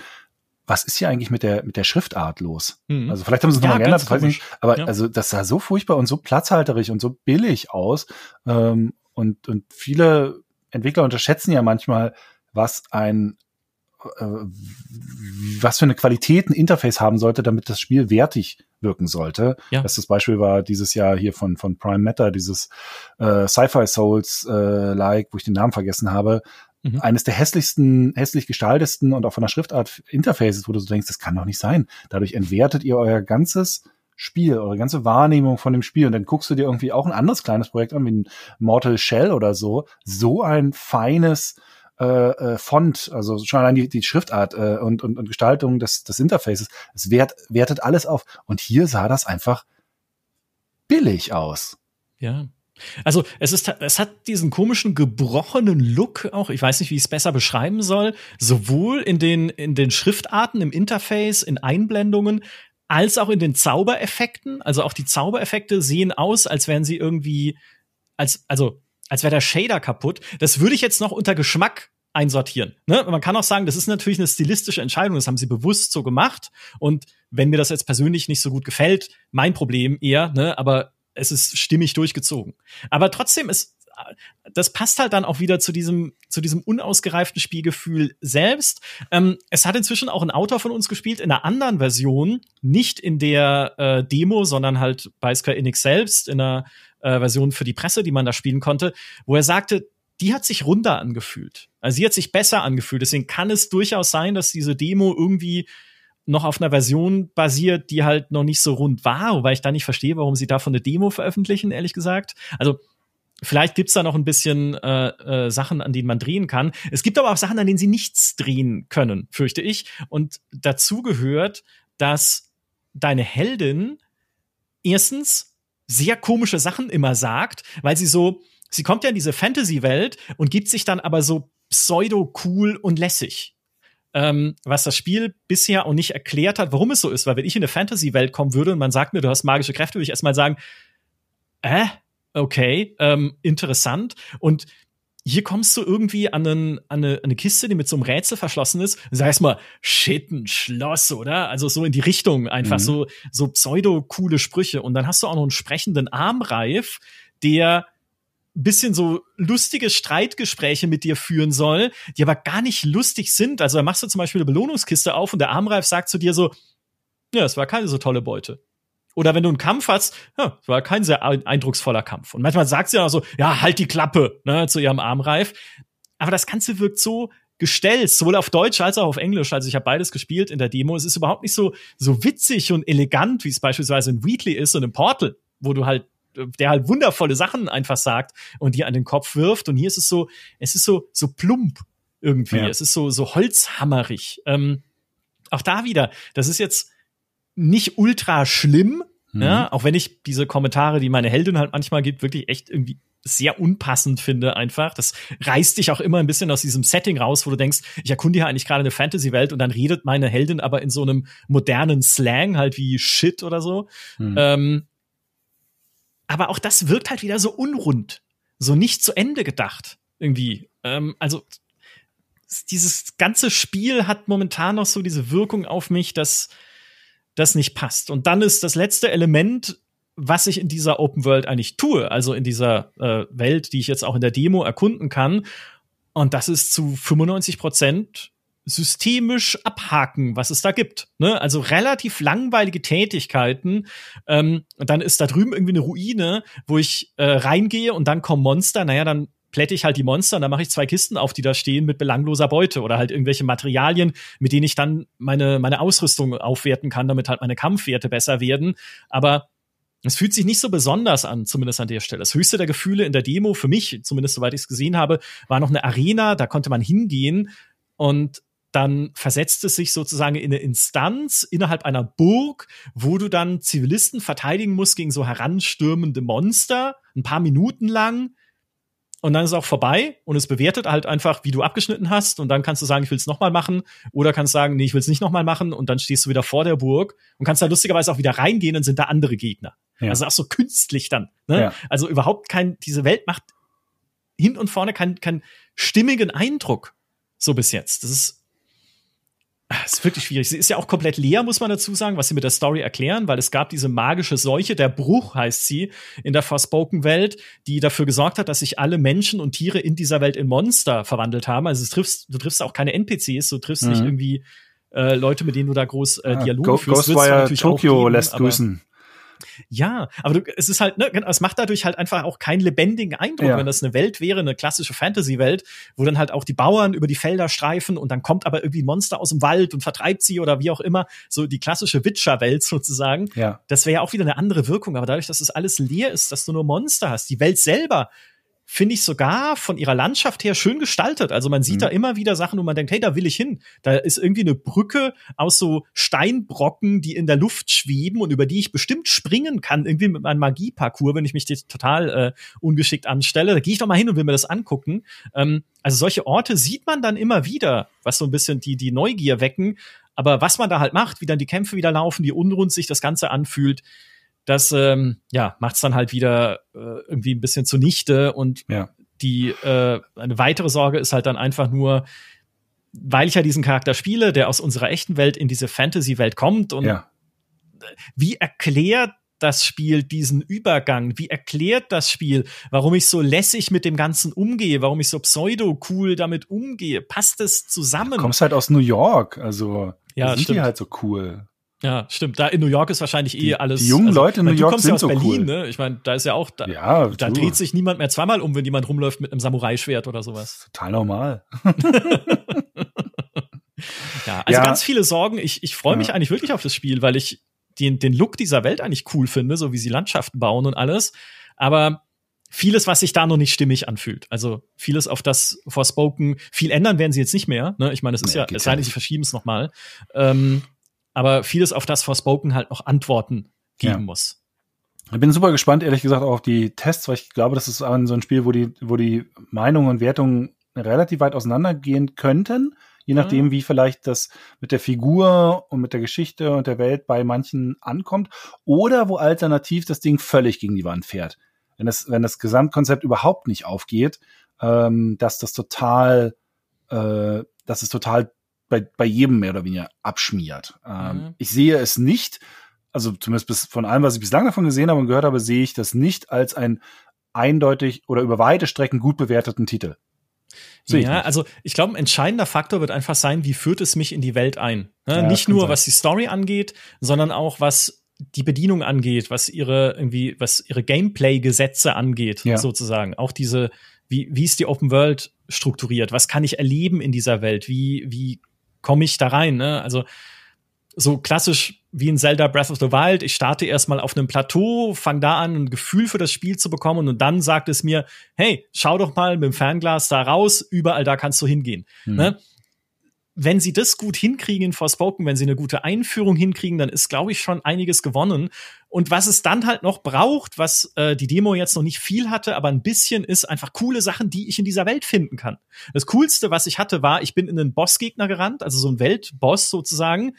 was ist hier eigentlich mit der, mit der Schriftart los? Mhm. Also vielleicht haben sie es ja, nochmal geändert, weiß nicht. Aber ja. also das sah so furchtbar und so platzhalterig und so billig aus. Ähm, und, und viele Entwickler unterschätzen ja manchmal, was ein äh, was für eine Qualität ein Interface haben sollte, damit das Spiel wertig wirken sollte. Ja. Das, das Beispiel war dieses Jahr hier von, von Prime Matter, dieses äh, Sci-Fi Souls äh, like, wo ich den Namen vergessen habe, Mhm. Eines der hässlichsten, hässlich gestaltesten und auch von der Schriftart Interfaces, wo du so denkst, das kann doch nicht sein. Dadurch entwertet ihr euer ganzes Spiel, eure ganze Wahrnehmung von dem Spiel und dann guckst du dir irgendwie auch ein anderes kleines Projekt an, wie ein Mortal Shell oder so. So ein feines äh, äh, Font, also schon allein die, die Schriftart äh, und, und, und Gestaltung des, des Interfaces, es wert, wertet alles auf. Und hier sah das einfach billig aus. Ja, also es ist, es hat diesen komischen gebrochenen Look auch. Ich weiß nicht, wie ich es besser beschreiben soll. Sowohl in den in den Schriftarten im Interface, in Einblendungen, als auch in den Zaubereffekten. Also auch die Zaubereffekte sehen aus, als wären sie irgendwie, als also als wäre der Shader kaputt. Das würde ich jetzt noch unter Geschmack einsortieren. Ne? Man kann auch sagen, das ist natürlich eine stilistische Entscheidung. Das haben sie bewusst so gemacht. Und wenn mir das jetzt persönlich nicht so gut gefällt, mein Problem eher. Ne? Aber es ist stimmig durchgezogen. Aber trotzdem ist das passt halt dann auch wieder zu diesem, zu diesem unausgereiften Spielgefühl selbst. Ähm, es hat inzwischen auch ein Autor von uns gespielt in einer anderen Version, nicht in der äh, Demo, sondern halt bei Square Enix selbst, in einer äh, Version für die Presse, die man da spielen konnte, wo er sagte, die hat sich runder angefühlt. Also sie hat sich besser angefühlt. Deswegen kann es durchaus sein, dass diese Demo irgendwie noch auf einer Version basiert, die halt noch nicht so rund war, wobei ich da nicht verstehe, warum sie davon eine Demo veröffentlichen, ehrlich gesagt. Also Vielleicht gibt's da noch ein bisschen äh, äh, Sachen, an denen man drehen kann. Es gibt aber auch Sachen, an denen sie nichts drehen können, fürchte ich. Und dazu gehört, dass deine Heldin erstens sehr komische Sachen immer sagt, weil sie so, sie kommt ja in diese Fantasy-Welt und gibt sich dann aber so pseudo cool und lässig ähm, was das Spiel bisher auch nicht erklärt hat, warum es so ist. Weil wenn ich in eine Fantasy-Welt kommen würde und man sagt mir, du hast magische Kräfte, würde ich erstmal sagen, äh, okay, ähm, interessant. Und hier kommst du irgendwie an, einen, an, eine, an eine Kiste, die mit so einem Rätsel verschlossen ist. Sag erstmal, shit, ein Schloss, oder? Also so in die Richtung, einfach mhm. so, so pseudo-coole Sprüche. Und dann hast du auch noch einen sprechenden Armreif, der bisschen so lustige Streitgespräche mit dir führen soll, die aber gar nicht lustig sind. Also da machst du zum Beispiel eine Belohnungskiste auf und der Armreif sagt zu dir so, ja, es war keine so tolle Beute. Oder wenn du einen Kampf hast, ja, es war kein sehr eindrucksvoller Kampf. Und manchmal sagt sie auch so, ja, halt die Klappe, ne, zu ihrem Armreif. Aber das Ganze wirkt so gestellt, sowohl auf Deutsch als auch auf Englisch. Also ich habe beides gespielt in der Demo. Es ist überhaupt nicht so, so witzig und elegant, wie es beispielsweise in Wheatley ist und im Portal, wo du halt der halt wundervolle Sachen einfach sagt und dir an den Kopf wirft. Und hier ist es so, es ist so, so plump irgendwie. Ja. Es ist so, so holzhammerig. Ähm, auch da wieder, das ist jetzt nicht ultra schlimm, mhm. ja, auch wenn ich diese Kommentare, die meine Heldin halt manchmal gibt, wirklich echt irgendwie sehr unpassend finde einfach. Das reißt dich auch immer ein bisschen aus diesem Setting raus, wo du denkst, ich erkunde hier eigentlich gerade eine Fantasy-Welt und dann redet meine Heldin aber in so einem modernen Slang halt wie Shit oder so. Mhm. Ähm, aber auch das wirkt halt wieder so unrund, so nicht zu Ende gedacht irgendwie. Ähm, also dieses ganze Spiel hat momentan noch so diese Wirkung auf mich, dass das nicht passt. Und dann ist das letzte Element, was ich in dieser Open World eigentlich tue, also in dieser äh, Welt, die ich jetzt auch in der Demo erkunden kann. Und das ist zu 95 Prozent systemisch abhaken, was es da gibt. Ne? Also relativ langweilige Tätigkeiten. Ähm, und dann ist da drüben irgendwie eine Ruine, wo ich äh, reingehe und dann kommen Monster. Naja, dann plätte ich halt die Monster und dann mache ich zwei Kisten auf, die da stehen mit belangloser Beute oder halt irgendwelche Materialien, mit denen ich dann meine, meine Ausrüstung aufwerten kann, damit halt meine Kampfwerte besser werden. Aber es fühlt sich nicht so besonders an, zumindest an der Stelle. Das höchste der Gefühle in der Demo, für mich, zumindest soweit ich es gesehen habe, war noch eine Arena, da konnte man hingehen und dann versetzt es sich sozusagen in eine Instanz innerhalb einer Burg, wo du dann Zivilisten verteidigen musst gegen so heranstürmende Monster, ein paar Minuten lang und dann ist es auch vorbei und es bewertet halt einfach, wie du abgeschnitten hast und dann kannst du sagen, ich will es nochmal machen oder kannst sagen, nee, ich will es nicht nochmal machen und dann stehst du wieder vor der Burg und kannst da lustigerweise auch wieder reingehen und sind da andere Gegner. Ja. Also auch so künstlich dann. Ne? Ja. Also überhaupt kein, diese Welt macht hin und vorne keinen kein stimmigen Eindruck so bis jetzt. Das ist es ist wirklich schwierig. Sie ist ja auch komplett leer, muss man dazu sagen, was sie mit der Story erklären, weil es gab diese magische Seuche, der Bruch heißt sie, in der Forspoken-Welt, die dafür gesorgt hat, dass sich alle Menschen und Tiere in dieser Welt in Monster verwandelt haben. Also du triffst, du triffst auch keine NPCs, du triffst mhm. nicht irgendwie äh, Leute, mit denen du da groß äh, Dialoge ja, führst. Ghostwire Tokyo lässt grüßen. Ja, aber du, es ist halt, ne, es macht dadurch halt einfach auch keinen lebendigen Eindruck, ja. wenn das eine Welt wäre, eine klassische Fantasy-Welt, wo dann halt auch die Bauern über die Felder streifen und dann kommt aber irgendwie ein Monster aus dem Wald und vertreibt sie oder wie auch immer, so die klassische Witcher-Welt sozusagen. Ja. Das wäre ja auch wieder eine andere Wirkung, aber dadurch, dass es das alles leer ist, dass du nur Monster hast, die Welt selber finde ich sogar von ihrer Landschaft her schön gestaltet. Also man sieht mhm. da immer wieder Sachen, wo man denkt, hey, da will ich hin. Da ist irgendwie eine Brücke aus so Steinbrocken, die in der Luft schweben und über die ich bestimmt springen kann, irgendwie mit meinem Magieparcours, wenn ich mich total äh, ungeschickt anstelle. Da gehe ich doch mal hin und will mir das angucken. Ähm, also solche Orte sieht man dann immer wieder, was so ein bisschen die, die Neugier wecken. Aber was man da halt macht, wie dann die Kämpfe wieder laufen, wie unrund sich das Ganze anfühlt, das ähm, ja macht es dann halt wieder äh, irgendwie ein bisschen zunichte und ja. die äh, eine weitere Sorge ist halt dann einfach nur, weil ich ja diesen Charakter spiele, der aus unserer echten Welt in diese Fantasy-Welt kommt und ja. wie erklärt das Spiel diesen Übergang? Wie erklärt das Spiel, warum ich so lässig mit dem Ganzen umgehe, warum ich so pseudo-cool damit umgehe? Passt es zusammen? Du kommst halt aus New York, also ja, sind stimmt. die halt so cool. Ja, stimmt. Da in New York ist wahrscheinlich eh die, alles. Die jungen also, Leute in New York sind ja aus so Berlin, cool. ne? Ich meine, da ist ja auch, da, ja, da dreht sich niemand mehr zweimal um, wenn jemand rumläuft mit einem Samurai-Schwert oder sowas. Total normal. (laughs) ja, also ja. ganz viele Sorgen. Ich, ich freue mich ja. eigentlich wirklich auf das Spiel, weil ich den, den Look dieser Welt eigentlich cool finde, so wie sie Landschaften bauen und alles. Aber vieles, was sich da noch nicht stimmig anfühlt. Also vieles, auf das Forspoken, viel ändern werden sie jetzt nicht mehr. Ne? Ich meine, es ist nee, ja, es sei denn, sie verschieben es nochmal. Ähm, aber vieles, auf das Forspoken halt noch Antworten geben ja. muss. Ich bin super gespannt, ehrlich gesagt, auch auf die Tests, weil ich glaube, das ist so ein Spiel, wo die, wo die Meinungen und Wertungen relativ weit auseinandergehen könnten, je nachdem, mhm. wie vielleicht das mit der Figur und mit der Geschichte und der Welt bei manchen ankommt, oder wo alternativ das Ding völlig gegen die Wand fährt. Wenn das, wenn das Gesamtkonzept überhaupt nicht aufgeht, ähm, dass das total, äh, dass es total bei, bei jedem mehr oder weniger abschmiert. Ähm, mhm. Ich sehe es nicht, also zumindest bis, von allem, was ich bislang davon gesehen habe und gehört habe, sehe ich das nicht als einen eindeutig oder über weite Strecken gut bewerteten Titel. Sehe ja, ich also ich glaube, ein entscheidender Faktor wird einfach sein, wie führt es mich in die Welt ein. Ne? Ja, nicht nur, sein. was die Story angeht, sondern auch, was die Bedienung angeht, was ihre irgendwie, was ihre Gameplay-Gesetze angeht, ja. sozusagen. Auch diese, wie, wie ist die Open World strukturiert? Was kann ich erleben in dieser Welt? Wie, wie komme ich da rein? Ne? Also so klassisch wie in Zelda Breath of the Wild. Ich starte erstmal auf einem Plateau, fange da an, ein Gefühl für das Spiel zu bekommen und dann sagt es mir, hey, schau doch mal mit dem Fernglas da raus, überall da kannst du hingehen. Mhm. Ne? wenn sie das gut hinkriegen in Forspoken, wenn sie eine gute Einführung hinkriegen, dann ist, glaube ich, schon einiges gewonnen. Und was es dann halt noch braucht, was äh, die Demo jetzt noch nicht viel hatte, aber ein bisschen ist einfach coole Sachen, die ich in dieser Welt finden kann. Das Coolste, was ich hatte, war, ich bin in einen Bossgegner gerannt, also so ein Weltboss sozusagen,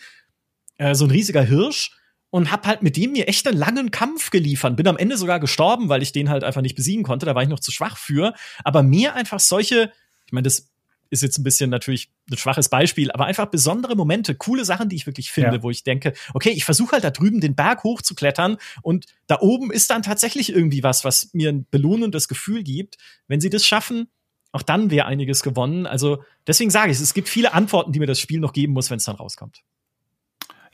äh, so ein riesiger Hirsch und hab halt mit dem mir echt einen langen Kampf geliefert. Bin am Ende sogar gestorben, weil ich den halt einfach nicht besiegen konnte. Da war ich noch zu schwach für. Aber mir einfach solche, ich meine, das ist jetzt ein bisschen natürlich ein schwaches Beispiel, aber einfach besondere Momente, coole Sachen, die ich wirklich finde, ja. wo ich denke, okay, ich versuche halt da drüben den Berg hochzuklettern und da oben ist dann tatsächlich irgendwie was, was mir ein belohnendes Gefühl gibt. Wenn sie das schaffen, auch dann wäre einiges gewonnen. Also deswegen sage ich, es gibt viele Antworten, die mir das Spiel noch geben muss, wenn es dann rauskommt.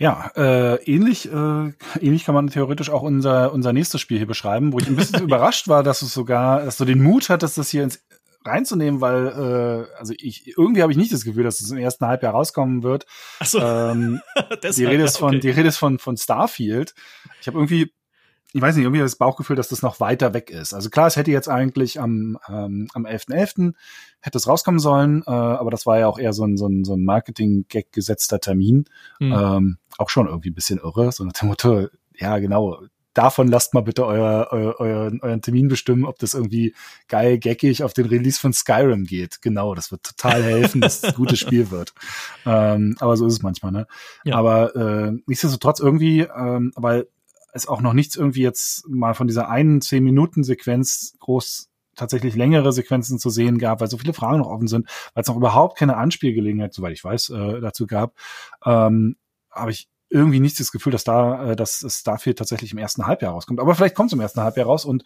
Ja, äh, ähnlich, äh, ähnlich kann man theoretisch auch unser, unser nächstes Spiel hier beschreiben, wo ich ein bisschen (laughs) überrascht war, dass du sogar, dass du den Mut hattest, das hier ins reinzunehmen, weil äh, also ich irgendwie habe ich nicht das Gefühl, dass es im ersten Halbjahr rauskommen wird. Ach so. Ähm, (laughs) die Rede ist von okay. die Rede ist von von Starfield. Ich habe irgendwie ich weiß nicht, irgendwie das Bauchgefühl, dass das noch weiter weg ist. Also klar, es hätte jetzt eigentlich am, ähm, am 11.11. .11. hätte es rauskommen sollen, äh, aber das war ja auch eher so ein, so ein, so ein Marketing-Gag gesetzter Termin. Mhm. Ähm, auch schon irgendwie ein bisschen irre, so nach dem Motto, ja genau, davon lasst mal bitte euer, euer, euren, euren Termin bestimmen, ob das irgendwie geil, geckig auf den Release von Skyrim geht. Genau, das wird total helfen, dass es ein gutes Spiel wird. (laughs) Ähm, aber so ist es manchmal, ne? Ja. Aber äh, nichtsdestotrotz irgendwie, ähm, weil es auch noch nichts irgendwie jetzt mal von dieser einen zehn Minuten Sequenz groß tatsächlich längere Sequenzen zu sehen gab, weil so viele Fragen noch offen sind, weil es noch überhaupt keine Anspielgelegenheit, soweit ich weiß, äh, dazu gab, ähm, habe ich irgendwie nicht das Gefühl, dass da, äh, dass Starfield tatsächlich im ersten Halbjahr rauskommt. Aber vielleicht kommt es im ersten Halbjahr raus und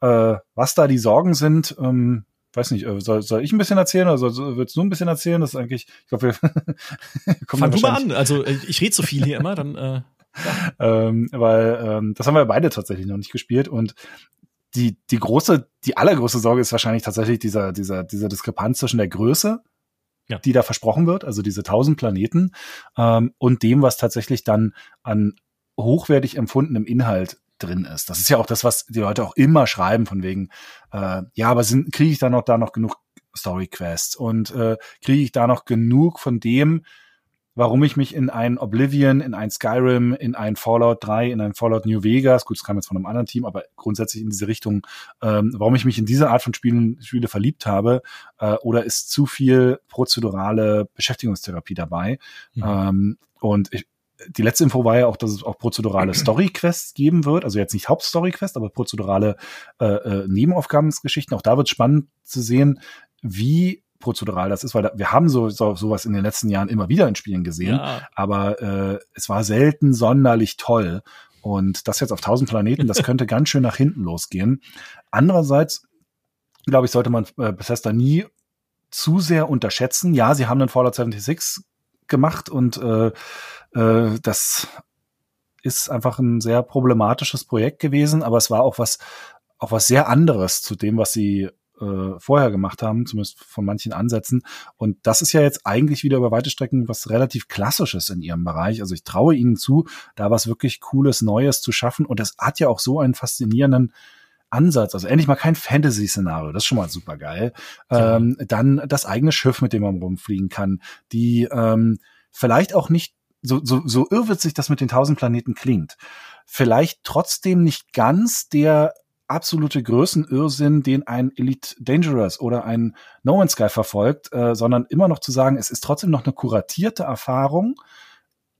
äh, was da die Sorgen sind, ähm, weiß nicht, äh, soll, soll ich ein bisschen erzählen oder soll, willst du ein bisschen erzählen? Das ist eigentlich, ich glaube, wir (laughs) Fang du mal an. Also äh, ich rede so viel hier immer, dann äh, ja. (laughs) ähm, weil ähm, das haben wir beide tatsächlich noch nicht gespielt und die die große, die allergrößte Sorge ist wahrscheinlich tatsächlich dieser dieser dieser Diskrepanz zwischen der Größe ja. die da versprochen wird, also diese tausend Planeten, ähm, und dem, was tatsächlich dann an hochwertig empfundenem Inhalt drin ist. Das ist ja auch das, was die Leute auch immer schreiben, von wegen, äh, ja, aber kriege ich da noch da noch genug Story Quests und äh, kriege ich da noch genug von dem, warum ich mich in ein Oblivion, in ein Skyrim, in ein Fallout 3, in ein Fallout New Vegas, gut, das kam jetzt von einem anderen Team, aber grundsätzlich in diese Richtung, ähm, warum ich mich in diese Art von Spielen, Spiele verliebt habe, äh, oder ist zu viel prozedurale Beschäftigungstherapie dabei? Mhm. Ähm, und ich, die letzte Info war ja auch, dass es auch prozedurale (clears throat) Story-Quests geben wird, also jetzt nicht Hauptstory-Quest, aber prozedurale äh, äh, Nebenaufgabensgeschichten. Auch da wird spannend zu sehen, wie prozedural das ist, weil da, wir haben so, so sowas in den letzten Jahren immer wieder in Spielen gesehen, ja. aber äh, es war selten sonderlich toll. Und das jetzt auf 1000 Planeten, das (laughs) könnte ganz schön nach hinten losgehen. Andererseits, glaube ich, sollte man äh, Bethesda nie zu sehr unterschätzen. Ja, sie haben einen Fallout 76 gemacht und äh, äh, das ist einfach ein sehr problematisches Projekt gewesen, aber es war auch was, auch was sehr anderes zu dem, was sie äh, vorher gemacht haben, zumindest von manchen Ansätzen. Und das ist ja jetzt eigentlich wieder über weite Strecken was relativ Klassisches in ihrem Bereich. Also ich traue ihnen zu, da was wirklich Cooles, Neues zu schaffen. Und es hat ja auch so einen faszinierenden Ansatz, also endlich mal kein Fantasy-Szenario, das ist schon mal super geil. Ja. Ähm, dann das eigene Schiff, mit dem man rumfliegen kann, die ähm, vielleicht auch nicht so, so, so irrwitzig das mit den tausend Planeten klingt, vielleicht trotzdem nicht ganz der absolute Größenirrsinn, den ein Elite Dangerous oder ein No Man's Sky verfolgt, äh, sondern immer noch zu sagen, es ist trotzdem noch eine kuratierte Erfahrung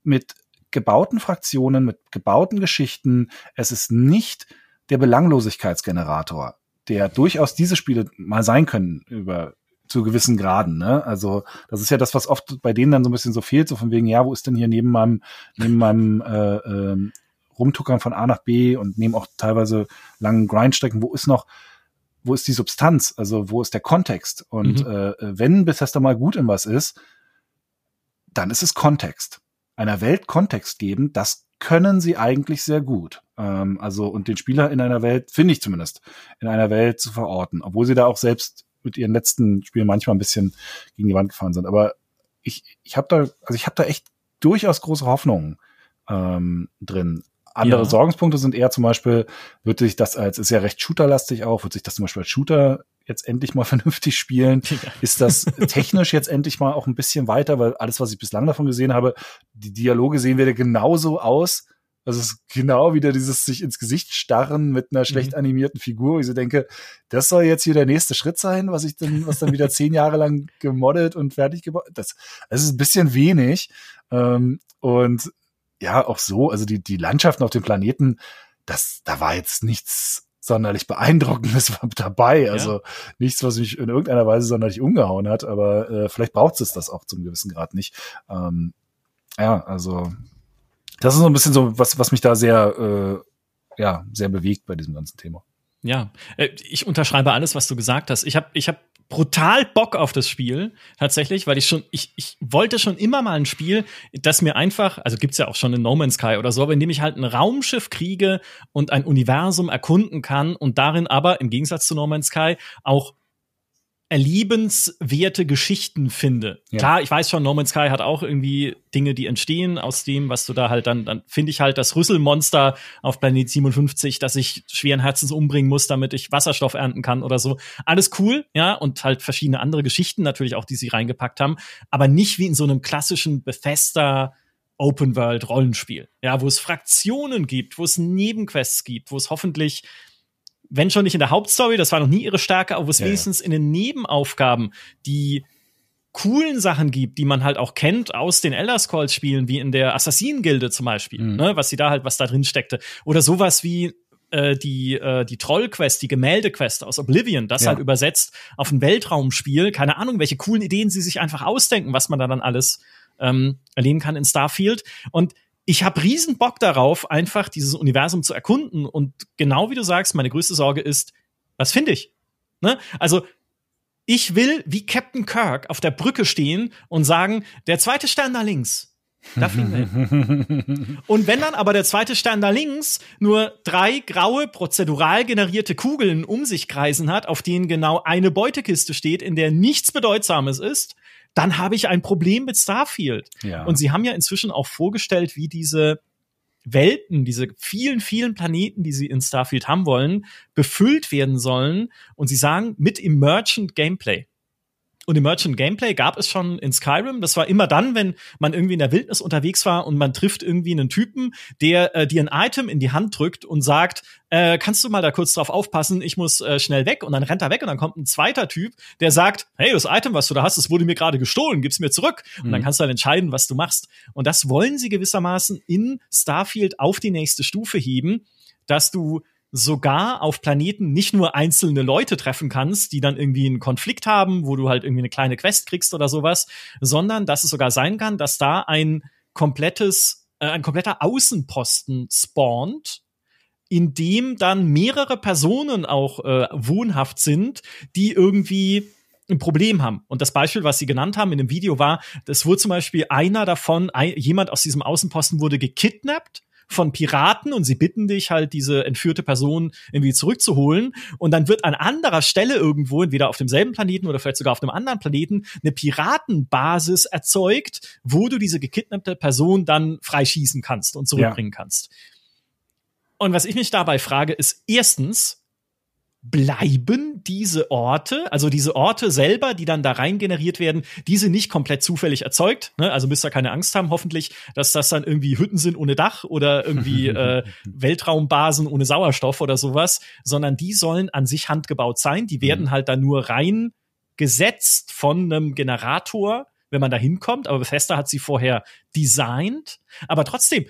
mit gebauten Fraktionen, mit gebauten Geschichten. Es ist nicht der Belanglosigkeitsgenerator, der durchaus diese Spiele mal sein können über zu gewissen Graden. Ne? Also das ist ja das, was oft bei denen dann so ein bisschen so fehlt, so von wegen, ja, wo ist denn hier neben meinem, neben meinem äh, äh, rumtuckern von A nach B und nehmen auch teilweise langen Grindstrecken. Wo ist noch, wo ist die Substanz? Also wo ist der Kontext? Und mhm. äh, wenn Bethesda mal gut in was ist, dann ist es Kontext. Einer Welt Kontext geben, das können sie eigentlich sehr gut. Ähm, also, und den Spieler in einer Welt, finde ich zumindest, in einer Welt zu verorten, obwohl sie da auch selbst mit ihren letzten Spielen manchmal ein bisschen gegen die Wand gefahren sind. Aber ich, ich habe da, also ich habe da echt durchaus große Hoffnungen ähm, drin. Andere ja. Sorgenspunkte sind eher zum Beispiel, wird sich das als, ist ja recht shooterlastig auch, wird sich das zum Beispiel als Shooter jetzt endlich mal (laughs) vernünftig spielen? Ja. Ist das technisch jetzt endlich mal auch ein bisschen weiter? Weil alles, was ich bislang davon gesehen habe, die Dialoge sehen wieder genauso aus. Also es ist genau wieder dieses sich ins Gesicht starren mit einer schlecht mhm. animierten Figur. Ich so denke, das soll jetzt hier der nächste Schritt sein, was ich dann, was dann wieder (laughs) zehn Jahre lang gemoddet und fertig gebaut. Das, das ist ein bisschen wenig. Ähm, und ja, auch so, also die, die Landschaften auf dem Planeten, das, da war jetzt nichts sonderlich beeindruckendes (laughs) dabei. Also ja. nichts, was mich in irgendeiner Weise sonderlich umgehauen hat, aber äh, vielleicht braucht es das auch zum gewissen Grad nicht. Ähm, ja, also das ist so ein bisschen so, was, was mich da sehr, äh, ja, sehr bewegt bei diesem ganzen Thema. Ja, äh, ich unterschreibe alles, was du gesagt hast. Ich habe ich hab brutal Bock auf das Spiel, tatsächlich, weil ich schon, ich, ich wollte schon immer mal ein Spiel, das mir einfach, also gibt's ja auch schon in No Man's Sky oder so, aber in dem ich halt ein Raumschiff kriege und ein Universum erkunden kann und darin aber, im Gegensatz zu No Man's Sky, auch erlebenswerte Geschichten finde. Ja. Klar, ich weiß schon, No Man's Sky hat auch irgendwie Dinge, die entstehen aus dem, was du da halt dann, dann finde ich halt das Rüsselmonster auf Planet 57, dass ich schweren Herzens umbringen muss, damit ich Wasserstoff ernten kann oder so. Alles cool, ja, und halt verschiedene andere Geschichten natürlich auch, die sie reingepackt haben, aber nicht wie in so einem klassischen Bethesda Open World Rollenspiel, ja, wo es Fraktionen gibt, wo es Nebenquests gibt, wo es hoffentlich wenn schon nicht in der Hauptstory, das war noch nie ihre Stärke, aber wo es ja, wenigstens ja. in den Nebenaufgaben die coolen Sachen gibt, die man halt auch kennt aus den Elder Scrolls Spielen, wie in der Assassinen-Gilde zum Beispiel, mhm. ne, was sie da halt, was da drin steckte. Oder sowas wie äh, die, äh, die Troll-Quest, die Gemälde-Quest aus Oblivion, das ja. halt übersetzt auf ein Weltraumspiel. Keine Ahnung, welche coolen Ideen sie sich einfach ausdenken, was man da dann alles ähm, erleben kann in Starfield. Und ich habe riesen Bock darauf, einfach dieses Universum zu erkunden. Und genau wie du sagst, meine größte Sorge ist, was finde ich? Ne? Also ich will wie Captain Kirk auf der Brücke stehen und sagen, der zweite Stern da links. Da fliegen wir hin. (laughs) Und wenn dann aber der zweite Stern da links nur drei graue, prozedural generierte Kugeln um sich kreisen hat, auf denen genau eine Beutekiste steht, in der nichts Bedeutsames ist, dann habe ich ein Problem mit Starfield. Ja. Und sie haben ja inzwischen auch vorgestellt, wie diese Welten, diese vielen, vielen Planeten, die sie in Starfield haben wollen, befüllt werden sollen. Und sie sagen, mit Emergent Gameplay. Und im Merchant Gameplay gab es schon in Skyrim. Das war immer dann, wenn man irgendwie in der Wildnis unterwegs war und man trifft irgendwie einen Typen, der äh, dir ein Item in die Hand drückt und sagt, äh, kannst du mal da kurz drauf aufpassen, ich muss äh, schnell weg. Und dann rennt er weg und dann kommt ein zweiter Typ, der sagt, hey, das Item, was du da hast, das wurde mir gerade gestohlen, gib's mir zurück. Mhm. Und dann mhm. kannst du dann entscheiden, was du machst. Und das wollen sie gewissermaßen in Starfield auf die nächste Stufe heben, dass du sogar auf Planeten nicht nur einzelne Leute treffen kannst, die dann irgendwie einen Konflikt haben, wo du halt irgendwie eine kleine Quest kriegst oder sowas, sondern dass es sogar sein kann, dass da ein komplettes, äh, ein kompletter Außenposten spawnt, in dem dann mehrere Personen auch äh, wohnhaft sind, die irgendwie ein Problem haben. Und das Beispiel, was sie genannt haben in dem Video war, das wurde zum Beispiel einer davon, ein, jemand aus diesem Außenposten wurde gekidnappt von Piraten und sie bitten dich halt, diese entführte Person irgendwie zurückzuholen. Und dann wird an anderer Stelle irgendwo, entweder auf demselben Planeten oder vielleicht sogar auf einem anderen Planeten, eine Piratenbasis erzeugt, wo du diese gekidnappte Person dann freischießen kannst und zurückbringen ja. kannst. Und was ich mich dabei frage, ist erstens, bleiben diese Orte, also diese Orte selber, die dann da rein generiert werden, diese nicht komplett zufällig erzeugt. Ne? Also müsst ihr keine Angst haben, hoffentlich, dass das dann irgendwie Hütten sind ohne Dach oder irgendwie (laughs) äh, Weltraumbasen ohne Sauerstoff oder sowas, sondern die sollen an sich handgebaut sein. Die werden mhm. halt dann nur rein gesetzt von einem Generator, wenn man da hinkommt. Aber Bethesda hat sie vorher designt. Aber trotzdem,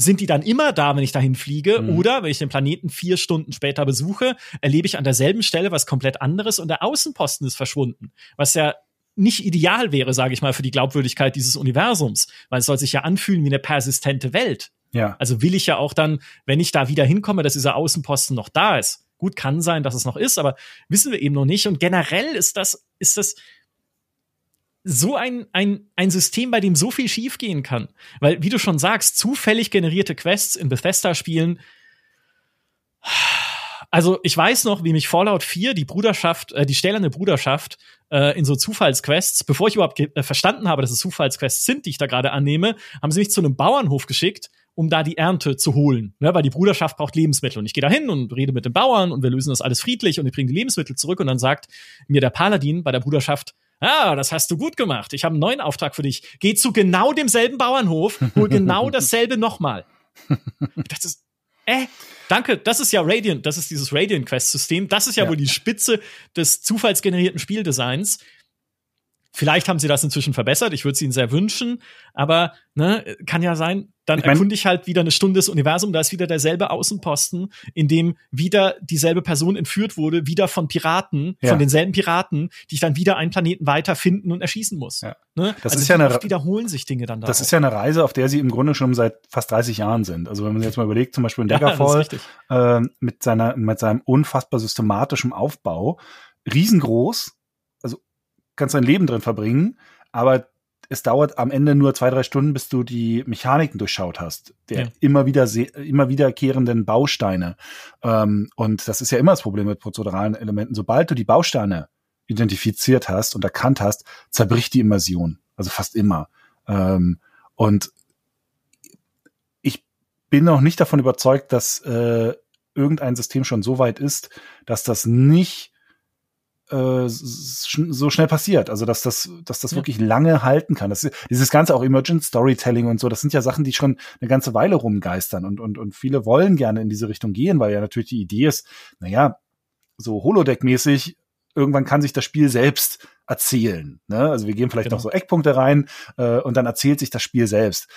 sind die dann immer da, wenn ich dahin fliege? Mhm. Oder wenn ich den Planeten vier Stunden später besuche, erlebe ich an derselben Stelle was komplett anderes und der Außenposten ist verschwunden. Was ja nicht ideal wäre, sage ich mal, für die Glaubwürdigkeit dieses Universums, weil es soll sich ja anfühlen wie eine persistente Welt. Ja. Also will ich ja auch dann, wenn ich da wieder hinkomme, dass dieser Außenposten noch da ist. Gut, kann sein, dass es noch ist, aber wissen wir eben noch nicht. Und generell ist das, ist das, so ein, ein, ein System, bei dem so viel schiefgehen kann. Weil, wie du schon sagst, zufällig generierte Quests in Bethesda-Spielen. Also, ich weiß noch, wie mich Fallout 4, die Bruderschaft, äh, die stählerne Bruderschaft, äh, in so Zufallsquests, bevor ich überhaupt äh, verstanden habe, dass es Zufallsquests sind, die ich da gerade annehme, haben sie mich zu einem Bauernhof geschickt, um da die Ernte zu holen. Ne, weil die Bruderschaft braucht Lebensmittel. Und ich gehe da hin und rede mit den Bauern und wir lösen das alles friedlich und wir bringen die Lebensmittel zurück. Und dann sagt mir der Paladin bei der Bruderschaft, Ah, das hast du gut gemacht. Ich habe einen neuen Auftrag für dich. Geh zu genau demselben Bauernhof, hol genau (laughs) dasselbe nochmal. Das ist, äh, danke, das ist ja Radiant, das ist dieses Radiant Quest System. Das ist ja, ja. wohl die Spitze des zufallsgenerierten Spieldesigns. Vielleicht haben sie das inzwischen verbessert, ich würde es ihnen sehr wünschen, aber ne, kann ja sein, dann ich mein, erkunde ich halt wieder eine Stunde das Universum, da ist wieder derselbe Außenposten, in dem wieder dieselbe Person entführt wurde, wieder von Piraten, ja. von denselben Piraten, die ich dann wieder einen Planeten weiter finden und erschießen muss. Ja. Ne? Das also ist ja eine, wiederholen sich Dinge dann da. Das auch. ist ja eine Reise, auf der sie im Grunde schon seit fast 30 Jahren sind. Also wenn man sich jetzt mal überlegt, zum Beispiel in Daggerfall ja, äh, mit seiner mit seinem unfassbar systematischen Aufbau, riesengroß, kannst dein Leben drin verbringen, aber es dauert am Ende nur zwei, drei Stunden, bis du die Mechaniken durchschaut hast, der ja. immer wieder immer wiederkehrenden Bausteine. Ähm, und das ist ja immer das Problem mit prozeduralen Elementen. Sobald du die Bausteine identifiziert hast und erkannt hast, zerbricht die Immersion. Also fast immer. Ähm, und ich bin noch nicht davon überzeugt, dass äh, irgendein System schon so weit ist, dass das nicht äh, so schnell passiert. Also dass das, dass das ja. wirklich lange halten kann. Das, dieses ganze auch Emergent Storytelling und so, das sind ja Sachen, die schon eine ganze Weile rumgeistern und, und, und viele wollen gerne in diese Richtung gehen, weil ja natürlich die Idee ist, naja, so Holodeck-mäßig, irgendwann kann sich das Spiel selbst erzählen. Ne? Also wir geben vielleicht genau. noch so Eckpunkte rein äh, und dann erzählt sich das Spiel selbst.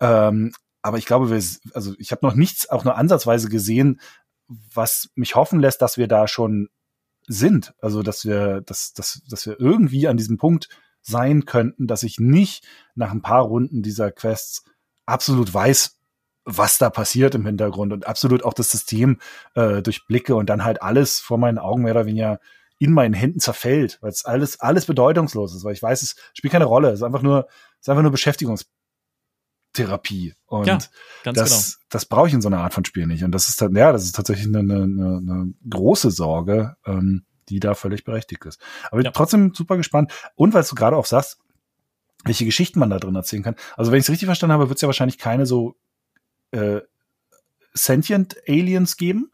Ähm, aber ich glaube, wir, also ich habe noch nichts, auch nur ansatzweise gesehen, was mich hoffen lässt, dass wir da schon sind. Also, dass wir, dass, dass, dass wir irgendwie an diesem Punkt sein könnten, dass ich nicht nach ein paar Runden dieser Quests absolut weiß, was da passiert im Hintergrund und absolut auch das System äh, durchblicke und dann halt alles vor meinen Augen mehr oder weniger in meinen Händen zerfällt, weil es alles, alles bedeutungslos ist, weil ich weiß, es spielt keine Rolle, es ist einfach nur, es ist einfach nur Beschäftigungstherapie. Und ja, das, genau. das brauche ich in so einer Art von Spiel nicht. Und das ist ja, das ist tatsächlich eine, eine, eine große Sorge, ähm, die da völlig berechtigt ist. Aber ja. trotzdem super gespannt. Und weil du gerade auch sagst, welche Geschichten man da drin erzählen kann. Also wenn ich es richtig verstanden habe, wird es ja wahrscheinlich keine so äh, sentient Aliens geben.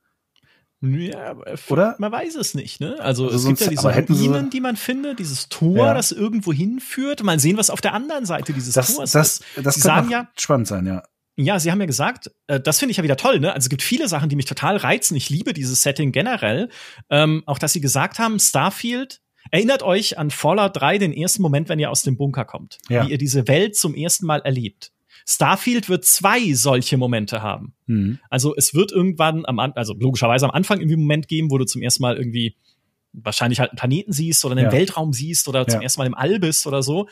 Ja, oder? Man weiß es nicht, ne? Also, also es gibt ja diese Ruinen, die man findet, dieses Tor, ja. das irgendwo hinführt. Mal sehen, was auf der anderen Seite dieses das, Tors das, ist. Das, das kann ja, spannend sein, ja. Ja, Sie haben ja gesagt, äh, das finde ich ja wieder toll, ne? Also es gibt viele Sachen, die mich total reizen. Ich liebe dieses Setting generell. Ähm, auch dass Sie gesagt haben, Starfield Erinnert euch an Fallout 3, den ersten Moment, wenn ihr aus dem Bunker kommt, ja. wie ihr diese Welt zum ersten Mal erlebt. Starfield wird zwei solche Momente haben. Mhm. Also es wird irgendwann am, also logischerweise am Anfang irgendwie einen Moment geben, wo du zum ersten Mal irgendwie wahrscheinlich halt einen Planeten siehst oder einen ja. Weltraum siehst oder zum ja. ersten Mal im All bist oder so.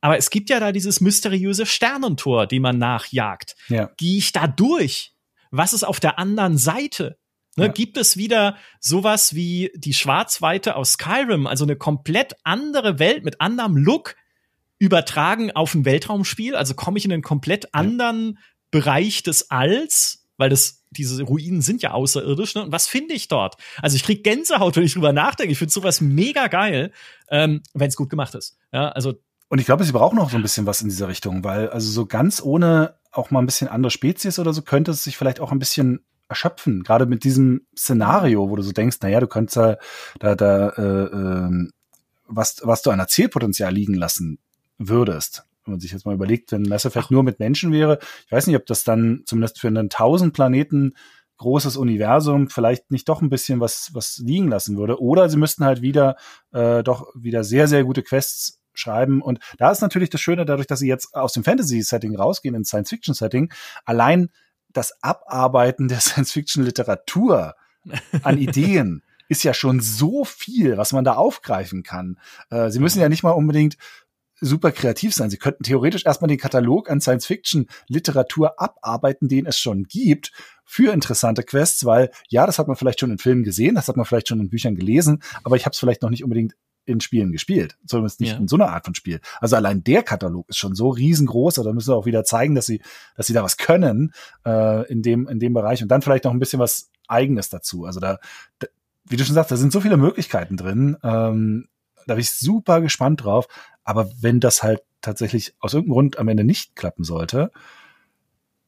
Aber es gibt ja da dieses mysteriöse Sternentor, dem man nachjagt. Ja. Gehe ich da durch? Was ist auf der anderen Seite? Ne, ja. Gibt es wieder sowas wie die Schwarzweite aus Skyrim, also eine komplett andere Welt mit anderem Look, übertragen auf ein Weltraumspiel? Also komme ich in einen komplett anderen ja. Bereich des Alls, weil das diese Ruinen sind ja außerirdisch, ne? Und was finde ich dort? Also ich krieg Gänsehaut, wenn ich drüber nachdenke. Ich finde sowas mega geil, ähm, wenn es gut gemacht ist. Ja, also und ich glaube, sie brauchen auch so ein bisschen was in dieser Richtung, weil also so ganz ohne auch mal ein bisschen andere Spezies oder so könnte es sich vielleicht auch ein bisschen erschöpfen. Gerade mit diesem Szenario, wo du so denkst, naja, du könntest da, da, da äh, äh, was, was du an Erzählpotenzial liegen lassen würdest. Wenn man sich jetzt mal überlegt, wenn Mass Effect Ach. nur mit Menschen wäre, ich weiß nicht, ob das dann zumindest für einen tausend Planeten großes Universum vielleicht nicht doch ein bisschen was, was liegen lassen würde. Oder sie müssten halt wieder äh, doch wieder sehr, sehr gute Quests schreiben. Und da ist natürlich das Schöne, dadurch, dass sie jetzt aus dem Fantasy-Setting rausgehen ins Science-Fiction-Setting, allein das Abarbeiten der (laughs) Science-Fiction-Literatur an (laughs) Ideen ist ja schon so viel, was man da aufgreifen kann. Äh, sie müssen ja nicht mal unbedingt super kreativ sein. Sie könnten theoretisch erstmal den Katalog an Science-Fiction-Literatur abarbeiten, den es schon gibt, für interessante Quests, weil ja, das hat man vielleicht schon in Filmen gesehen, das hat man vielleicht schon in Büchern gelesen, aber ich habe es vielleicht noch nicht unbedingt in Spielen gespielt. Zumindest nicht ja. in so einer Art von Spiel. Also allein der Katalog ist schon so riesengroß, da müssen wir auch wieder zeigen, dass sie, dass sie da was können äh, in dem in dem Bereich und dann vielleicht noch ein bisschen was Eigenes dazu. Also da, da wie du schon sagst, da sind so viele Möglichkeiten drin. Ähm, da bin ich super gespannt drauf. Aber wenn das halt tatsächlich aus irgendeinem Grund am Ende nicht klappen sollte,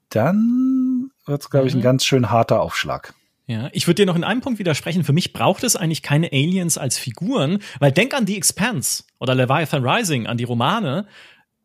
dann wird es, glaube ich, ein mhm. ganz schön harter Aufschlag. Ja, ich würde dir noch in einem Punkt widersprechen. Für mich braucht es eigentlich keine Aliens als Figuren, weil denk an The Expanse oder Leviathan Rising, an die Romane.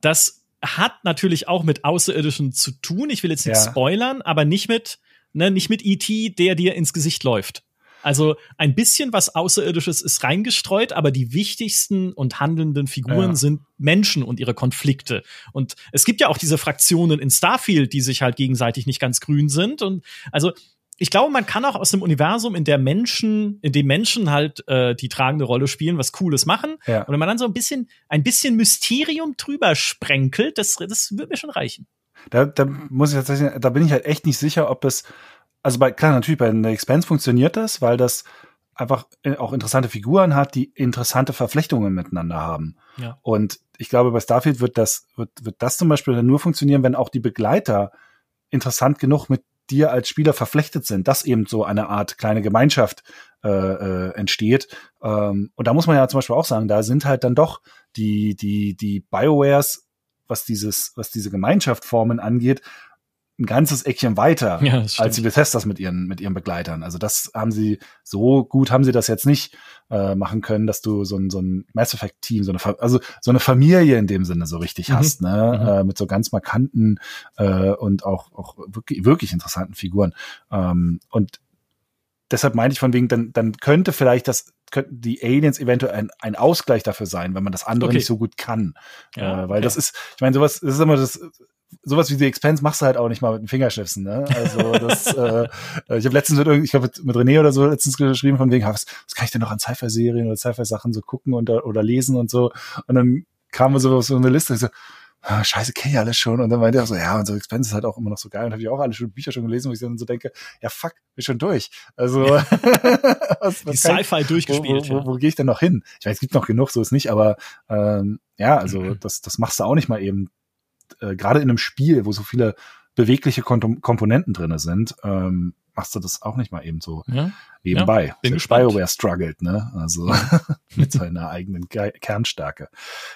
Das hat natürlich auch mit Außerirdischen zu tun. Ich will jetzt nicht ja. spoilern, aber nicht mit, ne, nicht mit E.T., der dir ins Gesicht läuft. Also ein bisschen was Außerirdisches ist reingestreut, aber die wichtigsten und handelnden Figuren ja. sind Menschen und ihre Konflikte. Und es gibt ja auch diese Fraktionen in Starfield, die sich halt gegenseitig nicht ganz grün sind. Und also ich glaube, man kann auch aus einem Universum, in der Menschen, in dem Menschen halt äh, die tragende Rolle spielen, was Cooles machen. Ja. Und wenn man dann so ein bisschen, ein bisschen Mysterium drüber sprenkelt, das, das wird mir schon reichen. Da, da muss ich tatsächlich, da bin ich halt echt nicht sicher, ob es also bei, klar, natürlich bei der Expense funktioniert das, weil das einfach äh, auch interessante Figuren hat, die interessante Verflechtungen miteinander haben. Ja. Und ich glaube, bei Starfield wird das, wird, wird das zum Beispiel nur funktionieren, wenn auch die Begleiter interessant genug mit dir als Spieler verflechtet sind, dass eben so eine Art kleine Gemeinschaft äh, äh, entsteht. Ähm, und da muss man ja zum Beispiel auch sagen, da sind halt dann doch die, die, die Biowares, was dieses, was diese Gemeinschaftformen angeht, ein ganzes Eckchen weiter ja, als die Bethesdas mit ihren mit ihren Begleitern. Also das haben sie so gut haben sie das jetzt nicht äh, machen können, dass du so ein so ein Mass Effect Team, so eine also so eine Familie in dem Sinne so richtig mhm. hast, ne, mhm. äh, mit so ganz markanten äh, und auch auch wirklich wirklich interessanten Figuren. Ähm, und deshalb meinte ich von wegen, dann dann könnte vielleicht das könnten die Aliens eventuell ein, ein Ausgleich dafür sein, wenn man das andere okay. nicht so gut kann. Ja, äh, weil okay. das ist, ich meine, sowas, das ist immer das, sowas wie The Expense machst du halt auch nicht mal mit dem Fingerschnipsen, ne? Also das, (laughs) äh, ich habe letztens mit irgendwie, ich glaube mit, mit René oder so letztens geschrieben von wegen, was, was kann ich denn noch an Sci-Fi-Serien oder Sci-Fi-Sachen so gucken und, oder lesen und so. Und dann kam so auf so eine Liste, ich so, ah, scheiße, kenne ich alles schon. Und dann meinte er so, ja, und so Expense ist halt auch immer noch so geil. Und habe ich auch alle schon Bücher schon gelesen, wo ich dann so denke, ja fuck, bin schon durch. Also ja. (laughs) was, was Die Sci-Fi durchgespielt. Wo, wo, wo, wo gehe ich denn noch hin? Ich weiß, es gibt noch genug, so ist nicht, aber ähm, ja, also mhm. (clears throat) das, das machst du auch nicht mal eben äh, gerade in einem Spiel, wo so viele bewegliche Kom Komponenten drinne sind, ähm, machst du das auch nicht mal eben so ja, nebenbei. Ja, bin BioWare struggelt, ne? Also (laughs) mit seiner eigenen Ke Kernstärke.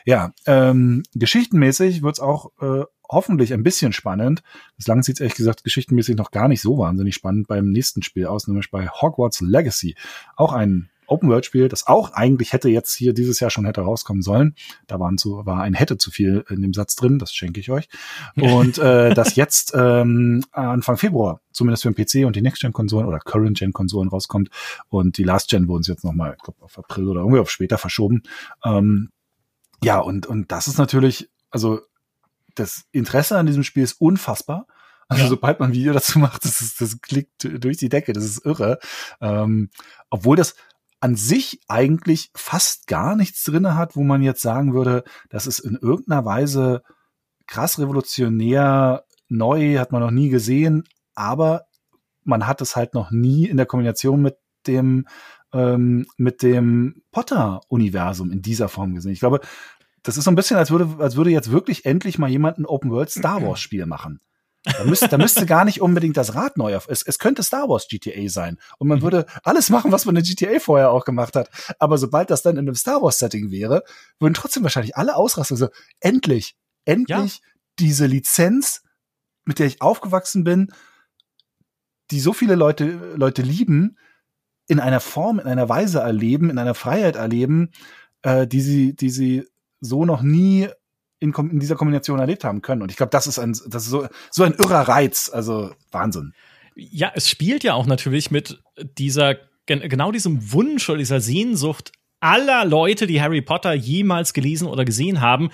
Ja, ähm, geschichtenmäßig wird's auch äh, hoffentlich ein bisschen spannend. Bislang sieht's ehrlich gesagt geschichtenmäßig noch gar nicht so wahnsinnig spannend beim nächsten Spiel aus, nämlich bei Hogwarts Legacy. Auch ein Open-World-Spiel, das auch eigentlich hätte jetzt hier dieses Jahr schon hätte rauskommen sollen. Da waren so, war ein hätte zu viel in dem Satz drin, das schenke ich euch. Und äh, (laughs) das jetzt ähm, Anfang Februar, zumindest für den PC und die Next-Gen-Konsolen oder Current-Gen-Konsolen rauskommt. Und die Last-Gen wurden sie jetzt nochmal, ich glaube, auf April oder irgendwie auf später verschoben. Ähm, ja, und, und das ist natürlich, also das Interesse an diesem Spiel ist unfassbar. Also ja. sobald man ein Video dazu macht, das, ist, das klickt durch die Decke, das ist irre. Ähm, obwohl das an sich eigentlich fast gar nichts drinne hat, wo man jetzt sagen würde, das ist in irgendeiner Weise krass revolutionär, neu, hat man noch nie gesehen, aber man hat es halt noch nie in der Kombination mit dem ähm, mit dem Potter-Universum in dieser Form gesehen. Ich glaube, das ist so ein bisschen, als würde, als würde jetzt wirklich endlich mal jemand ein Open World Star (clears throat) Wars Spiel machen. Da müsste, da müsste gar nicht unbedingt das Rad neu auf. Es, es könnte Star Wars GTA sein. Und man mhm. würde alles machen, was man in GTA vorher auch gemacht hat. Aber sobald das dann in einem Star Wars Setting wäre, würden trotzdem wahrscheinlich alle ausrasten. So, endlich, endlich ja. diese Lizenz, mit der ich aufgewachsen bin, die so viele Leute, Leute lieben, in einer Form, in einer Weise erleben, in einer Freiheit erleben, äh, die sie, die sie so noch nie in, in dieser Kombination erlebt haben können. Und ich glaube, das ist ein, das ist so, so ein irrer Reiz. Also Wahnsinn. Ja, es spielt ja auch natürlich mit dieser, genau diesem Wunsch oder dieser Sehnsucht aller Leute, die Harry Potter jemals gelesen oder gesehen haben.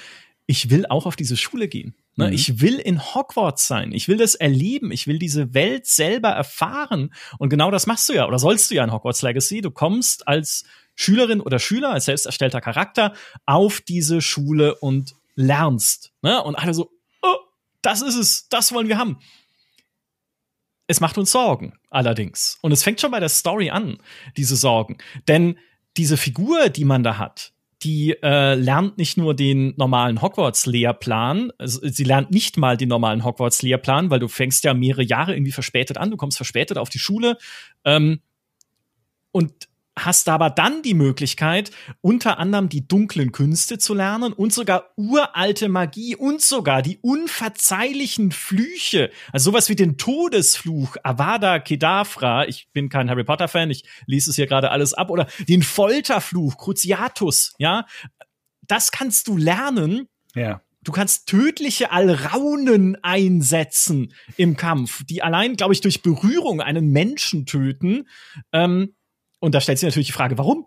Ich will auch auf diese Schule gehen. Ne? Mhm. Ich will in Hogwarts sein. Ich will das erleben. Ich will diese Welt selber erfahren. Und genau das machst du ja oder sollst du ja in Hogwarts Legacy. Du kommst als Schülerin oder Schüler, als selbst erstellter Charakter auf diese Schule und lernst. Ne? Und alle so, oh, das ist es, das wollen wir haben. Es macht uns Sorgen, allerdings. Und es fängt schon bei der Story an, diese Sorgen. Denn diese Figur, die man da hat, die äh, lernt nicht nur den normalen Hogwarts-Lehrplan, also sie lernt nicht mal den normalen Hogwarts-Lehrplan, weil du fängst ja mehrere Jahre irgendwie verspätet an, du kommst verspätet auf die Schule. Ähm, und hast aber dann die Möglichkeit, unter anderem die dunklen Künste zu lernen und sogar uralte Magie und sogar die unverzeihlichen Flüche. Also sowas wie den Todesfluch, Avada Kedavra. Ich bin kein Harry Potter Fan, ich lese es hier gerade alles ab. Oder den Folterfluch, Cruciatus, ja. Das kannst du lernen. Ja. Du kannst tödliche Alraunen einsetzen im Kampf, die allein, glaube ich, durch Berührung einen Menschen töten. Ähm, und da stellt sich natürlich die Frage, warum?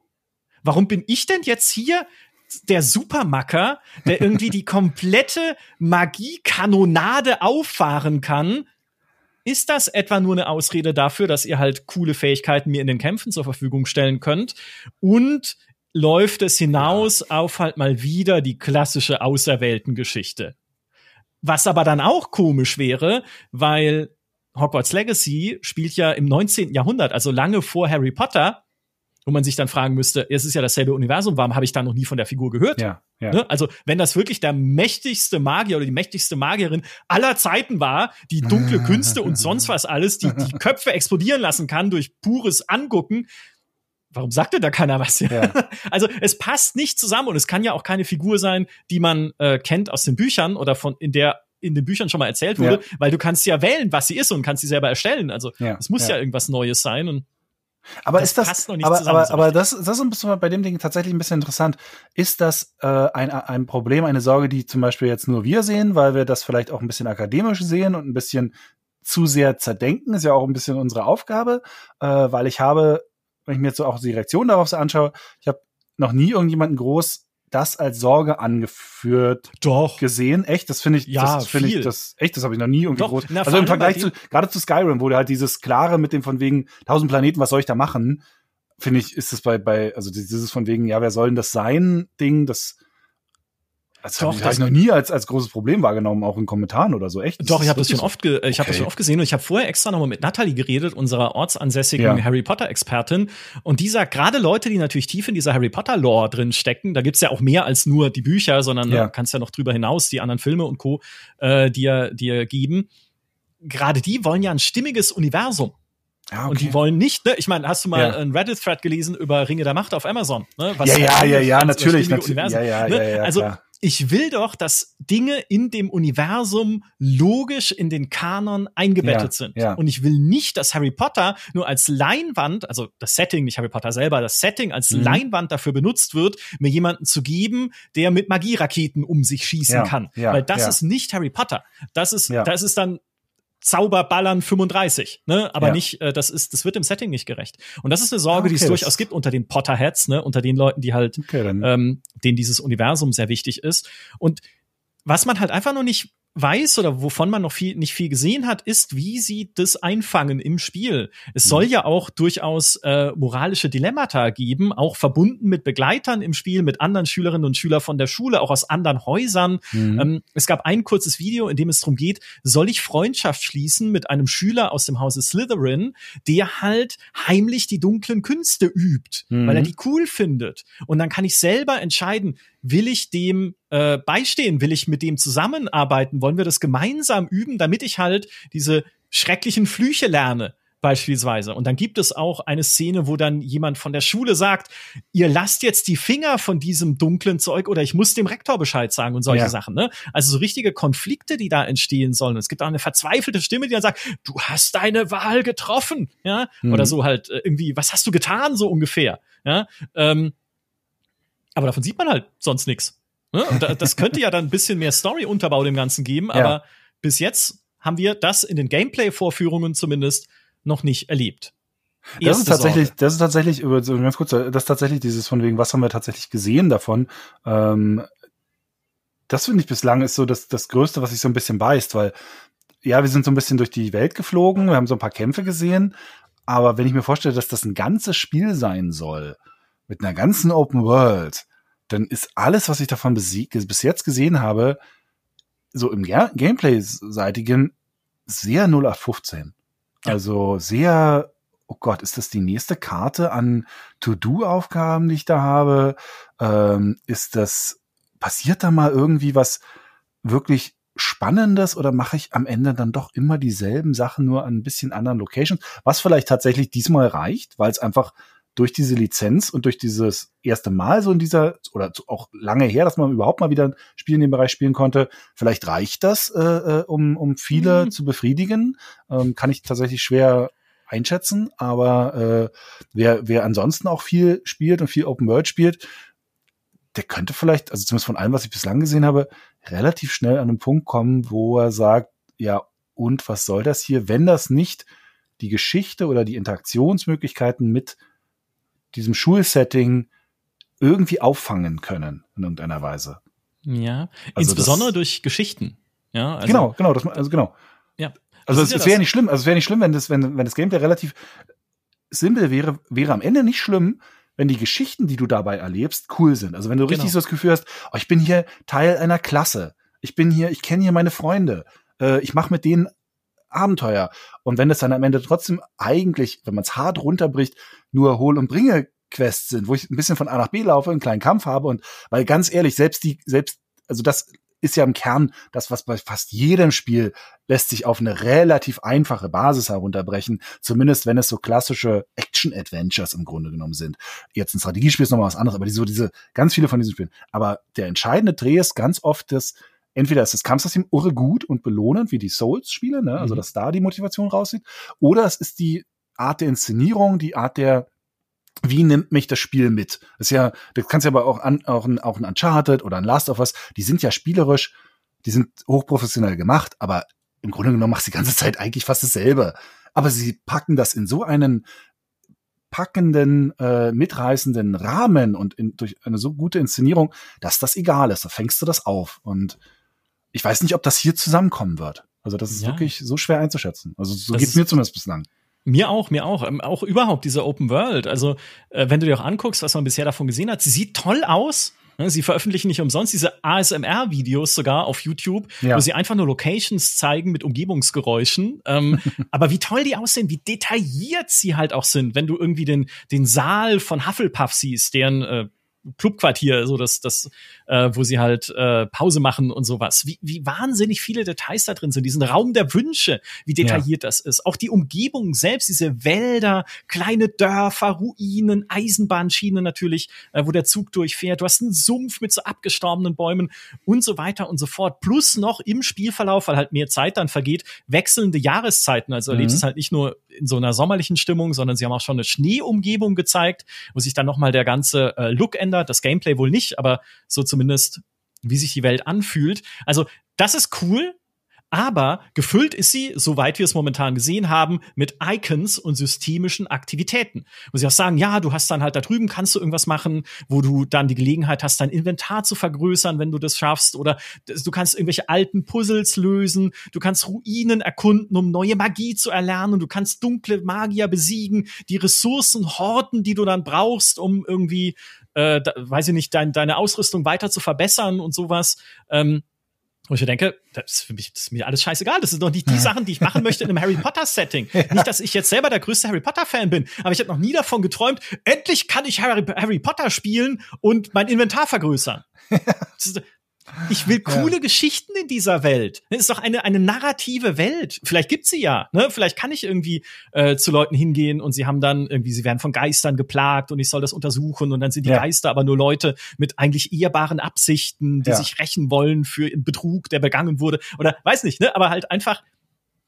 Warum bin ich denn jetzt hier der Supermacker, der irgendwie die komplette Magiekanonade auffahren kann? Ist das etwa nur eine Ausrede dafür, dass ihr halt coole Fähigkeiten mir in den Kämpfen zur Verfügung stellen könnt? Und läuft es hinaus auf halt mal wieder die klassische Auserwählten-Geschichte? Was aber dann auch komisch wäre, weil Hogwarts Legacy spielt ja im 19. Jahrhundert, also lange vor Harry Potter, wo man sich dann fragen müsste, es ist ja dasselbe Universum, warum habe ich da noch nie von der Figur gehört? Ja, ja. Ne? Also, wenn das wirklich der mächtigste Magier oder die mächtigste Magierin aller Zeiten war, die dunkle Künste und sonst was alles, die die (laughs) Köpfe explodieren lassen kann durch pures Angucken, warum sagt denn da keiner was? Ja. (laughs) Also es passt nicht zusammen und es kann ja auch keine Figur sein, die man äh, kennt aus den Büchern oder von in der in den Büchern schon mal erzählt wurde, ja. weil du kannst ja wählen, was sie ist und kannst sie selber erstellen. Also ja. es muss ja. ja irgendwas Neues sein und aber das ist das, aber, zusammen, aber, aber das, das ist bei dem Ding tatsächlich ein bisschen interessant. Ist das äh, ein, ein Problem, eine Sorge, die zum Beispiel jetzt nur wir sehen, weil wir das vielleicht auch ein bisschen akademisch sehen und ein bisschen zu sehr zerdenken, ist ja auch ein bisschen unsere Aufgabe, äh, weil ich habe, wenn ich mir jetzt so auch die Reaktion darauf so anschaue, ich habe noch nie irgendjemanden groß das als Sorge angeführt Doch. gesehen. Echt, das finde ich, ja, das finde ich, das echt, das habe ich noch nie irgendwie Doch, groß. Na, also im Vergleich zu gerade zu Skyrim, wo du halt dieses klare mit dem von wegen tausend Planeten, was soll ich da machen? Finde ich, ist es bei bei also dieses von wegen, ja, wer soll denn das sein Ding, das das doch, habe ich noch nie als, als großes Problem wahrgenommen, auch in Kommentaren oder so. Echt? Doch, ich habe das schon so? oft, ich okay. habe das schon oft gesehen und ich habe vorher extra nochmal mit Natalie geredet, unserer ortsansässigen ja. Harry Potter Expertin. Und die sagt, gerade Leute, die natürlich tief in dieser Harry Potter Lore drin stecken, da gibt's ja auch mehr als nur die Bücher, sondern ja. du kannst ja noch drüber hinaus die anderen Filme und Co. Äh, dir, dir geben. Gerade die wollen ja ein stimmiges Universum. Ja, okay. Und die wollen nicht, ne? Ich meine, hast du mal ja. einen Reddit-Thread gelesen über Ringe der Macht auf Amazon? Ne? Was ja, ja, ja, ja, natürlich, natürlich. Ja, ja, ne? ja, ja, also, klar ich will doch, dass Dinge in dem Universum logisch in den Kanon eingebettet ja, sind. Ja. Und ich will nicht, dass Harry Potter nur als Leinwand, also das Setting, nicht Harry Potter selber, das Setting als mhm. Leinwand dafür benutzt wird, mir jemanden zu geben, der mit Magieraketen um sich schießen ja, kann. Weil das ist nicht Harry Potter. Das ist, das ist dann Zauberballern 35, ne? Aber ja. nicht, äh, das ist, das wird dem Setting nicht gerecht. Und das ist eine Sorge, okay, die es durchaus gibt unter den Potterheads, ne? Unter den Leuten, die halt, okay, ähm, denen dieses Universum sehr wichtig ist. Und was man halt einfach noch nicht weiß oder wovon man noch viel, nicht viel gesehen hat, ist, wie sie das einfangen im Spiel. Es soll ja auch durchaus äh, moralische Dilemmata geben, auch verbunden mit Begleitern im Spiel, mit anderen Schülerinnen und Schülern von der Schule, auch aus anderen Häusern. Mhm. Ähm, es gab ein kurzes Video, in dem es darum geht, soll ich Freundschaft schließen mit einem Schüler aus dem Hause Slytherin, der halt heimlich die dunklen Künste übt, mhm. weil er die cool findet. Und dann kann ich selber entscheiden, will ich dem äh, beistehen? Will ich mit dem zusammenarbeiten? Wollen wir das gemeinsam üben, damit ich halt diese schrecklichen Flüche lerne? beispielsweise. Und dann gibt es auch eine Szene, wo dann jemand von der Schule sagt, ihr lasst jetzt die Finger von diesem dunklen Zeug oder ich muss dem Rektor Bescheid sagen und solche ja. Sachen. Ne? Also so richtige Konflikte, die da entstehen sollen. Es gibt auch eine verzweifelte Stimme, die dann sagt, du hast deine Wahl getroffen. Ja? Mhm. Oder so halt äh, irgendwie, was hast du getan, so ungefähr. Ja? Ähm, aber davon sieht man halt sonst nichts. Ne? das könnte ja dann ein bisschen mehr Story-Unterbau dem Ganzen geben, aber ja. bis jetzt haben wir das in den Gameplay-Vorführungen zumindest noch nicht erlebt. Das ist tatsächlich, Sorge. das ist tatsächlich, über ganz kurz, das ist tatsächlich dieses von wegen, was haben wir tatsächlich gesehen davon? Ähm, das finde ich bislang ist so das, das Größte, was sich so ein bisschen beißt, weil ja, wir sind so ein bisschen durch die Welt geflogen, wir haben so ein paar Kämpfe gesehen, aber wenn ich mir vorstelle, dass das ein ganzes Spiel sein soll, mit einer ganzen Open World, dann ist alles, was ich davon bis jetzt gesehen habe, so im Gameplay-seitigen sehr 0815. Ja. Also sehr, oh Gott, ist das die nächste Karte an To-Do-Aufgaben, die ich da habe? Ähm, ist das, passiert da mal irgendwie was wirklich Spannendes oder mache ich am Ende dann doch immer dieselben Sachen nur an ein bisschen anderen Locations? Was vielleicht tatsächlich diesmal reicht, weil es einfach durch diese Lizenz und durch dieses erste Mal so in dieser, oder auch lange her, dass man überhaupt mal wieder ein Spiel in dem Bereich spielen konnte, vielleicht reicht das, äh, äh um, um viele mhm. zu befriedigen. Ähm, kann ich tatsächlich schwer einschätzen, aber äh, wer, wer ansonsten auch viel spielt und viel Open World spielt, der könnte vielleicht, also zumindest von allem, was ich bislang gesehen habe, relativ schnell an einen Punkt kommen, wo er sagt, ja, und was soll das hier, wenn das nicht die Geschichte oder die Interaktionsmöglichkeiten mit diesem Schulsetting irgendwie auffangen können in irgendeiner Weise. Ja, also insbesondere das, durch Geschichten. Ja, also, genau, genau, das, also genau. Ja. Also es, ja wäre nicht schlimm, also es wäre nicht schlimm, wenn das, wenn, wenn das Gameplay relativ simpel wäre, wäre am Ende nicht schlimm, wenn die Geschichten, die du dabei erlebst, cool sind. Also wenn du richtig genau. so das Gefühl hast, oh, ich bin hier Teil einer Klasse, ich bin hier, ich kenne hier meine Freunde, äh, ich mache mit denen Abenteuer. Und wenn es dann am Ende trotzdem eigentlich, wenn man es hart runterbricht, nur Hol- und Bringe-Quests sind, wo ich ein bisschen von A nach B laufe, einen kleinen Kampf habe und weil ganz ehrlich, selbst die, selbst, also das ist ja im Kern das, was bei fast jedem Spiel lässt sich auf eine relativ einfache Basis herunterbrechen, zumindest wenn es so klassische Action-Adventures im Grunde genommen sind. Jetzt ein Strategiespiel ist nochmal was anderes, aber die, so diese, ganz viele von diesen Spielen. Aber der entscheidende Dreh ist ganz oft das, entweder ist das Kampfsystem irre gut und belohnend, wie die Souls-Spiele, ne? also mhm. dass da die Motivation raussieht, oder es ist die Art der Inszenierung, die Art der wie nimmt mich das Spiel mit? Das ist ja, das kannst du aber auch an, auch ein, auch ein Uncharted oder ein Last of Us, die sind ja spielerisch, die sind hochprofessionell gemacht, aber im Grunde genommen machst du die ganze Zeit eigentlich fast dasselbe. Aber sie packen das in so einen packenden, äh, mitreißenden Rahmen und in, durch eine so gute Inszenierung, dass das egal ist. Da fängst du das auf. Und ich weiß nicht, ob das hier zusammenkommen wird. Also das ist ja. wirklich so schwer einzuschätzen. Also so das geht's mir zumindest bislang. Mir auch, mir auch. Ähm, auch überhaupt diese Open World. Also, äh, wenn du dir auch anguckst, was man bisher davon gesehen hat, sie sieht toll aus. Ne, sie veröffentlichen nicht umsonst diese ASMR-Videos sogar auf YouTube, ja. wo sie einfach nur Locations zeigen mit Umgebungsgeräuschen. Ähm, (laughs) aber wie toll die aussehen, wie detailliert sie halt auch sind, wenn du irgendwie den, den Saal von Hufflepuff siehst, deren äh, Clubquartier, so das, das, äh, wo sie halt äh, Pause machen und sowas. Wie, wie wahnsinnig viele Details da drin sind. Diesen Raum der Wünsche, wie detailliert ja. das ist. Auch die Umgebung selbst, diese Wälder, kleine Dörfer, Ruinen, Eisenbahnschienen natürlich, äh, wo der Zug durchfährt. Du hast einen Sumpf mit so abgestorbenen Bäumen und so weiter und so fort. Plus noch im Spielverlauf, weil halt mehr Zeit dann vergeht, wechselnde Jahreszeiten. Also mhm. erlebst es halt nicht nur in so einer sommerlichen Stimmung, sondern sie haben auch schon eine Schneeumgebung gezeigt, wo sich dann nochmal der ganze äh, Look ändert, das Gameplay wohl nicht, aber so zumindest wie sich die Welt anfühlt. Also das ist cool, aber gefüllt ist sie, soweit wir es momentan gesehen haben, mit Icons und systemischen Aktivitäten. Wo sie auch sagen, ja, du hast dann halt da drüben, kannst du irgendwas machen, wo du dann die Gelegenheit hast, dein Inventar zu vergrößern, wenn du das schaffst. Oder du kannst irgendwelche alten Puzzles lösen, du kannst Ruinen erkunden, um neue Magie zu erlernen, du kannst dunkle Magier besiegen, die Ressourcen horten, die du dann brauchst, um irgendwie, äh, da, weiß ich nicht, dein, deine Ausrüstung weiter zu verbessern und sowas. Ähm, und ich denke, das ist für mich, das ist mir alles scheißegal. Das sind doch nicht die Sachen, die ich machen möchte in einem Harry Potter Setting. (laughs) Ja. Nicht, dass ich jetzt selber der größte Harry Potter Fan bin, aber ich habe noch nie davon geträumt, endlich kann ich Harry, Harry Potter spielen und mein Inventar vergrößern. (laughs) Ich will coole ja. Geschichten in dieser Welt. Das ist doch eine, eine narrative Welt. Vielleicht gibt's sie ja. Ne? Vielleicht kann ich irgendwie äh, zu Leuten hingehen und sie haben dann irgendwie, sie werden von Geistern geplagt und ich soll das untersuchen und dann sind die ja. Geister aber nur Leute mit eigentlich ehrbaren Absichten, die ja. sich rächen wollen für Betrug, der begangen wurde. Oder weiß nicht, ne? Aber halt einfach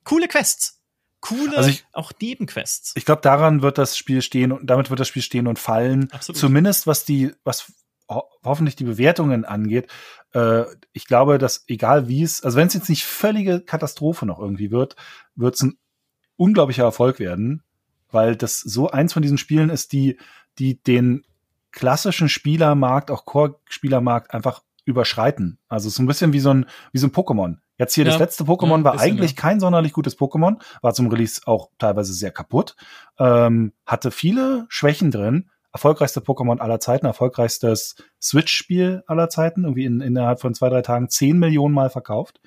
coole Quests coole, also ich, auch Nebenquests. Ich glaube, daran wird das Spiel stehen und damit wird das Spiel stehen und fallen. Absolut. Zumindest was die, was ho hoffentlich die Bewertungen angeht. Äh, ich glaube, dass egal wie es, also wenn es jetzt nicht völlige Katastrophe noch irgendwie wird, wird es ein unglaublicher Erfolg werden, weil das so eins von diesen Spielen ist, die, die den klassischen Spielermarkt, auch Core-Spielermarkt einfach überschreiten. Also so ein bisschen wie so ein, wie so ein Pokémon. Jetzt hier ja, das letzte Pokémon ja, war eigentlich ja. kein sonderlich gutes Pokémon, war zum Release auch teilweise sehr kaputt, ähm, hatte viele Schwächen drin, erfolgreichste Pokémon aller Zeiten, erfolgreichstes Switch-Spiel aller Zeiten, irgendwie in, innerhalb von zwei, drei Tagen zehn Millionen Mal verkauft.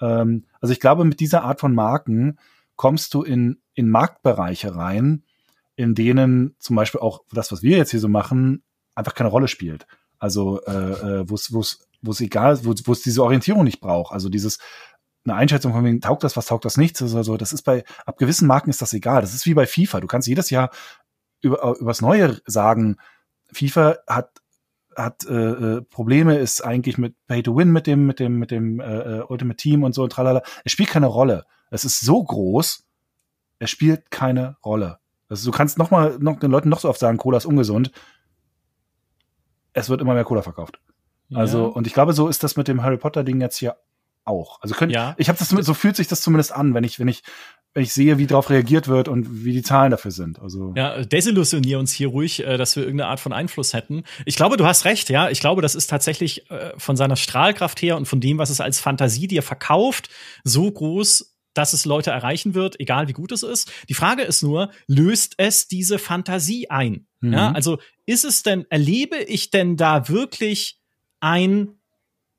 Ähm, also ich glaube, mit dieser Art von Marken kommst du in, in Marktbereiche rein, in denen zum Beispiel auch das, was wir jetzt hier so machen, einfach keine Rolle spielt. Also äh, äh wo es egal ist, wo es diese Orientierung nicht braucht. Also dieses eine Einschätzung von wegen, taugt das, was taugt das nicht, also das ist bei, ab gewissen Marken ist das egal. Das ist wie bei FIFA. Du kannst jedes Jahr über, äh, übers Neue sagen, FIFA hat hat äh, äh, Probleme, ist eigentlich mit Pay to Win mit dem mit dem mit dem äh, äh, Ultimate Team und so und tralala. Es spielt keine Rolle. Es ist so groß, es spielt keine Rolle. Also du kannst noch mal noch den Leuten noch so oft sagen, Cola ist ungesund. Es wird immer mehr Cola verkauft. Also ja. und ich glaube, so ist das mit dem Harry Potter Ding jetzt hier auch. Also könnt, ja. ich habe das so fühlt sich das zumindest an, wenn ich wenn ich ich sehe, wie darauf reagiert wird und wie die Zahlen dafür sind. Also ja, desillusionier uns hier ruhig, äh, dass wir irgendeine Art von Einfluss hätten. Ich glaube, du hast recht, ja. Ich glaube, das ist tatsächlich äh, von seiner Strahlkraft her und von dem, was es als Fantasie dir verkauft, so groß, dass es Leute erreichen wird, egal wie gut es ist. Die Frage ist nur, löst es diese Fantasie ein? Mhm. Ja, also ist es denn, erlebe ich denn da wirklich ein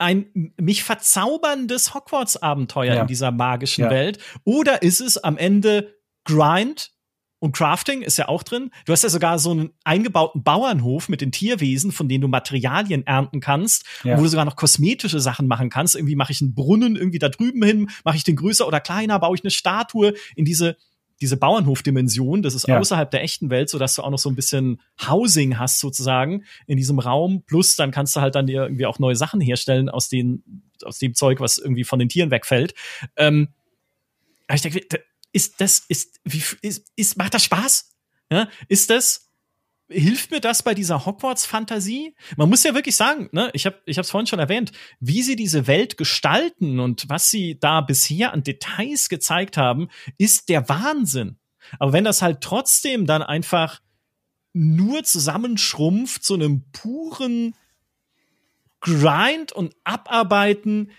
ein mich verzauberndes Hogwarts-Abenteuer ja. in dieser magischen ja. Welt? Oder ist es am Ende Grind und Crafting ist ja auch drin. Du hast ja sogar so einen eingebauten Bauernhof mit den Tierwesen, von denen du Materialien ernten kannst, ja. wo du sogar noch kosmetische Sachen machen kannst. Irgendwie mache ich einen Brunnen irgendwie da drüben hin, mache ich den größer oder kleiner, baue ich eine Statue in diese diese Bauernhofdimension, das ist ja. außerhalb der echten Welt, so dass du auch noch so ein bisschen Housing hast sozusagen in diesem Raum. Plus dann kannst du halt dann dir irgendwie auch neue Sachen herstellen aus den aus dem Zeug, was irgendwie von den Tieren wegfällt. Ähm, aber ich denke, ist das ist wie ist, ist macht das Spaß? Ja? Ist das hilft mir das bei dieser Hogwarts-Fantasie? Man muss ja wirklich sagen, ne, ich habe ich es vorhin schon erwähnt, wie sie diese Welt gestalten und was sie da bisher an Details gezeigt haben, ist der Wahnsinn. Aber wenn das halt trotzdem dann einfach nur zusammenschrumpft zu einem puren Grind und Abarbeiten,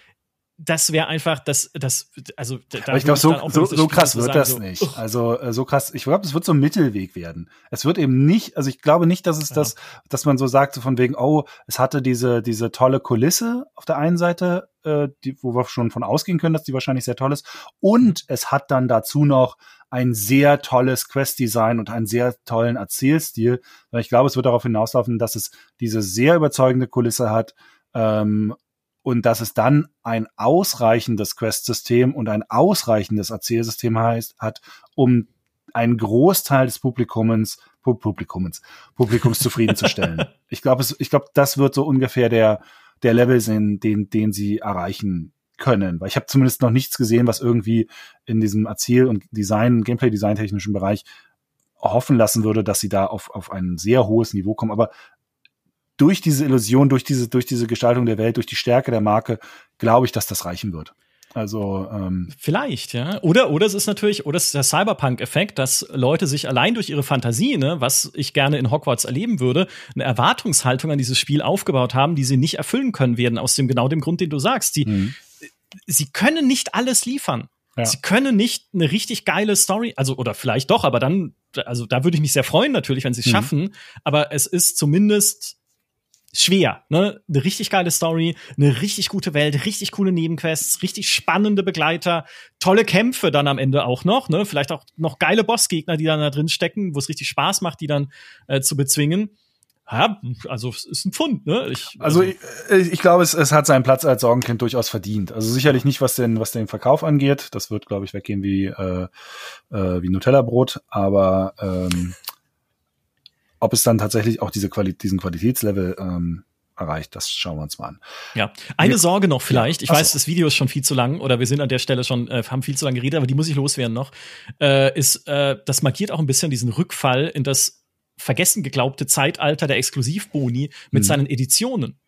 das wäre einfach das, das, also da Aber ich glaube, so, so, so krass wird sagen, das so, nicht. Uh. Also äh, so krass, ich glaube, es wird so ein Mittelweg werden. Es wird eben nicht, also ich glaube nicht, dass es ja. das, dass man so sagt, so von wegen, oh, es hatte diese, diese tolle Kulisse auf der einen Seite, äh, die, wo wir schon von ausgehen können, dass die wahrscheinlich sehr toll ist. Und es hat dann dazu noch ein sehr tolles Quest-Design und einen sehr tollen Erzählstil. Ich glaube, es wird darauf hinauslaufen, dass es diese sehr überzeugende Kulisse hat, ähm, und dass es dann ein ausreichendes Quest-System und ein ausreichendes Erzählsystem heißt, hat, um einen Großteil des Publikums, Publikums, Publikums zufriedenzustellen. (laughs) ich glaube, ich glaube, das wird so ungefähr der, der Level sein, den, den sie erreichen können. Weil ich habe zumindest noch nichts gesehen, was irgendwie in diesem Erzähl- und Design, Gameplay-Design-technischen Bereich hoffen lassen würde, dass sie da auf, auf ein sehr hohes Niveau kommen. Aber durch diese Illusion, durch diese, durch diese Gestaltung der Welt, durch die Stärke der Marke, glaube ich, dass das reichen wird. Also ähm vielleicht, ja. Oder oder es ist natürlich, oder es ist der Cyberpunk-Effekt, dass Leute sich allein durch ihre Fantasie, ne, was ich gerne in Hogwarts erleben würde, eine Erwartungshaltung an dieses Spiel aufgebaut haben, die sie nicht erfüllen können werden, aus dem genau dem Grund, den du sagst. Die, mhm. Sie können nicht alles liefern. Ja. Sie können nicht eine richtig geile Story, also oder vielleicht doch, aber dann, also da würde ich mich sehr freuen natürlich, wenn sie es mhm. schaffen. Aber es ist zumindest schwer, ne? Eine richtig geile Story, eine richtig gute Welt, richtig coole Nebenquests, richtig spannende Begleiter, tolle Kämpfe dann am Ende auch noch, ne? Vielleicht auch noch geile Bossgegner, die dann da drin stecken, wo es richtig Spaß macht, die dann äh, zu bezwingen. Ja, also es ist ein Pfund, ne? Ich, also, also ich, ich glaube, es, es hat seinen Platz als Sorgenkind durchaus verdient. Also sicherlich nicht, was den, was den Verkauf angeht. Das wird, glaube ich, weggehen wie, äh, äh, wie Nutella-Brot, aber ähm, ob es dann tatsächlich auch diese Quali diesen Qualitätslevel ähm, erreicht, das schauen wir uns mal an. Ja, eine wir, Sorge noch vielleicht. Ich Achso. weiß, das Video ist schon viel zu lang oder wir sind an der Stelle schon, äh, haben viel zu lange geredet, aber die muss ich loswerden noch. Äh, ist, äh, das markiert auch ein bisschen diesen Rückfall in das vergessen geglaubte Zeitalter der Exklusivboni mit mhm. seinen Editionen.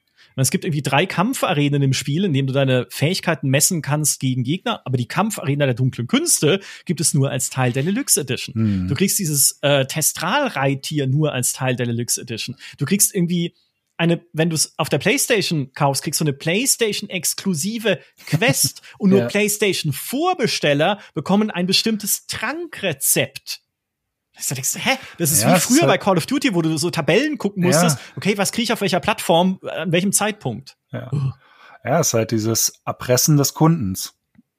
Es gibt irgendwie drei Kampfarenen im Spiel, in denen du deine Fähigkeiten messen kannst gegen Gegner, aber die Kampfarena der dunklen Künste gibt es nur als Teil der Deluxe Edition. Hm. Du kriegst dieses äh, Testral-Reittier nur als Teil der Deluxe Edition. Du kriegst irgendwie eine, wenn du es auf der PlayStation kaufst, kriegst du eine PlayStation-exklusive Quest (laughs) und nur ja. PlayStation-Vorbesteller bekommen ein bestimmtes Trankrezept. Du denkst, hä? Das ist ja, wie früher halt bei Call of Duty, wo du so Tabellen gucken musstest. Ja. Okay, was kriege ich auf welcher Plattform, an welchem Zeitpunkt? Ja. ja, es ist halt dieses Erpressen des Kundens.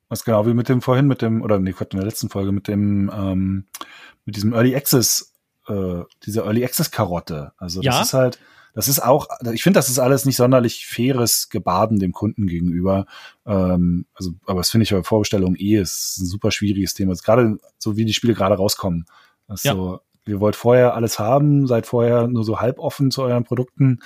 Was genau wie mit dem vorhin, mit dem, oder nee, in der letzten Folge, mit dem, ähm, mit diesem Early Access, äh, dieser Early Access Karotte. Also das ja. ist halt, das ist auch, ich finde, das ist alles nicht sonderlich faires Gebaden dem Kunden gegenüber. Ähm, also, aber das finde ich bei Vorbestellung eh ist ein super schwieriges Thema. Gerade so wie die Spiele gerade rauskommen. Das ja. so, ihr wollt vorher alles haben, seid vorher nur so halb offen zu euren Produkten.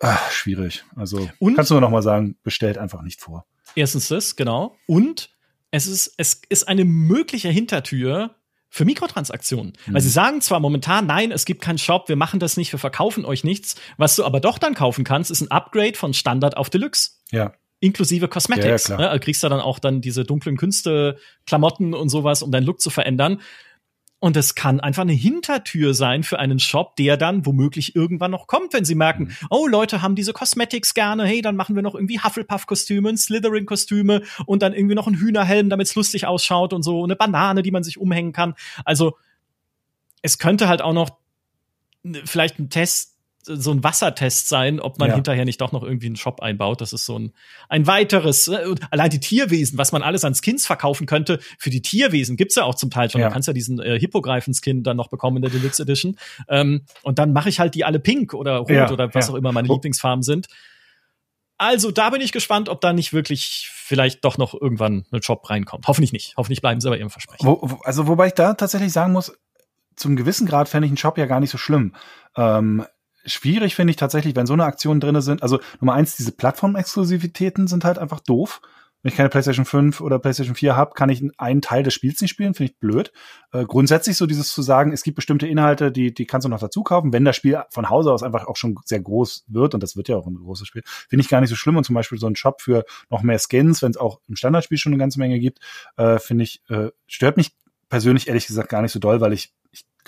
Ach, schwierig. Also Und kannst du nur noch mal sagen, bestellt einfach nicht vor. Erstens das, genau. Und es ist, es ist eine mögliche Hintertür für Mikrotransaktionen. Mhm. Weil sie sagen zwar momentan, nein, es gibt keinen Shop, wir machen das nicht, wir verkaufen euch nichts. Was du aber doch dann kaufen kannst, ist ein Upgrade von Standard auf Deluxe. Ja. Inklusive Cosmetics. Ja, ja, ne? Du kriegst da dann auch dann diese dunklen Künste, Klamotten und sowas, um deinen Look zu verändern. Und es kann einfach eine Hintertür sein für einen Shop, der dann womöglich irgendwann noch kommt, wenn sie merken, mhm. oh, Leute haben diese Cosmetics gerne, hey, dann machen wir noch irgendwie Hufflepuff-Kostüme, Slytherin-Kostüme und dann irgendwie noch einen Hühnerhelm, damit es lustig ausschaut und so, eine Banane, die man sich umhängen kann. Also es könnte halt auch noch vielleicht ein Test so ein Wassertest sein, ob man ja. hinterher nicht doch noch irgendwie einen Shop einbaut. Das ist so ein, ein weiteres, äh, allein die Tierwesen, was man alles an Skins verkaufen könnte, für die Tierwesen gibt's ja auch zum Teil schon. Ja. Du kannst ja diesen äh, Hippogreifen-Skin dann noch bekommen in der Deluxe Edition. Ähm, und dann mache ich halt die alle pink oder rot ja, oder was auch immer meine Lieblingsfarben sind. Also da bin ich gespannt, ob da nicht wirklich vielleicht doch noch irgendwann ein Shop reinkommt. Hoffentlich nicht. Hoffentlich bleiben sie bei ihrem Versprechen. Wo, wo, also wobei ich da tatsächlich sagen muss, zum gewissen Grad fände ich einen Shop ja gar nicht so schlimm. Ähm, schwierig finde ich tatsächlich, wenn so eine Aktion drinne sind. Also Nummer eins, diese Plattform-Exklusivitäten sind halt einfach doof. Wenn ich keine PlayStation 5 oder PlayStation 4 habe, kann ich einen Teil des Spiels nicht spielen, finde ich blöd. Äh, grundsätzlich so dieses zu sagen, es gibt bestimmte Inhalte, die, die kannst du noch dazu kaufen, wenn das Spiel von Hause aus einfach auch schon sehr groß wird, und das wird ja auch ein großes Spiel, finde ich gar nicht so schlimm. Und zum Beispiel so ein Shop für noch mehr Skins, wenn es auch im Standardspiel schon eine ganze Menge gibt, äh, finde ich, äh, stört mich persönlich ehrlich gesagt gar nicht so doll, weil ich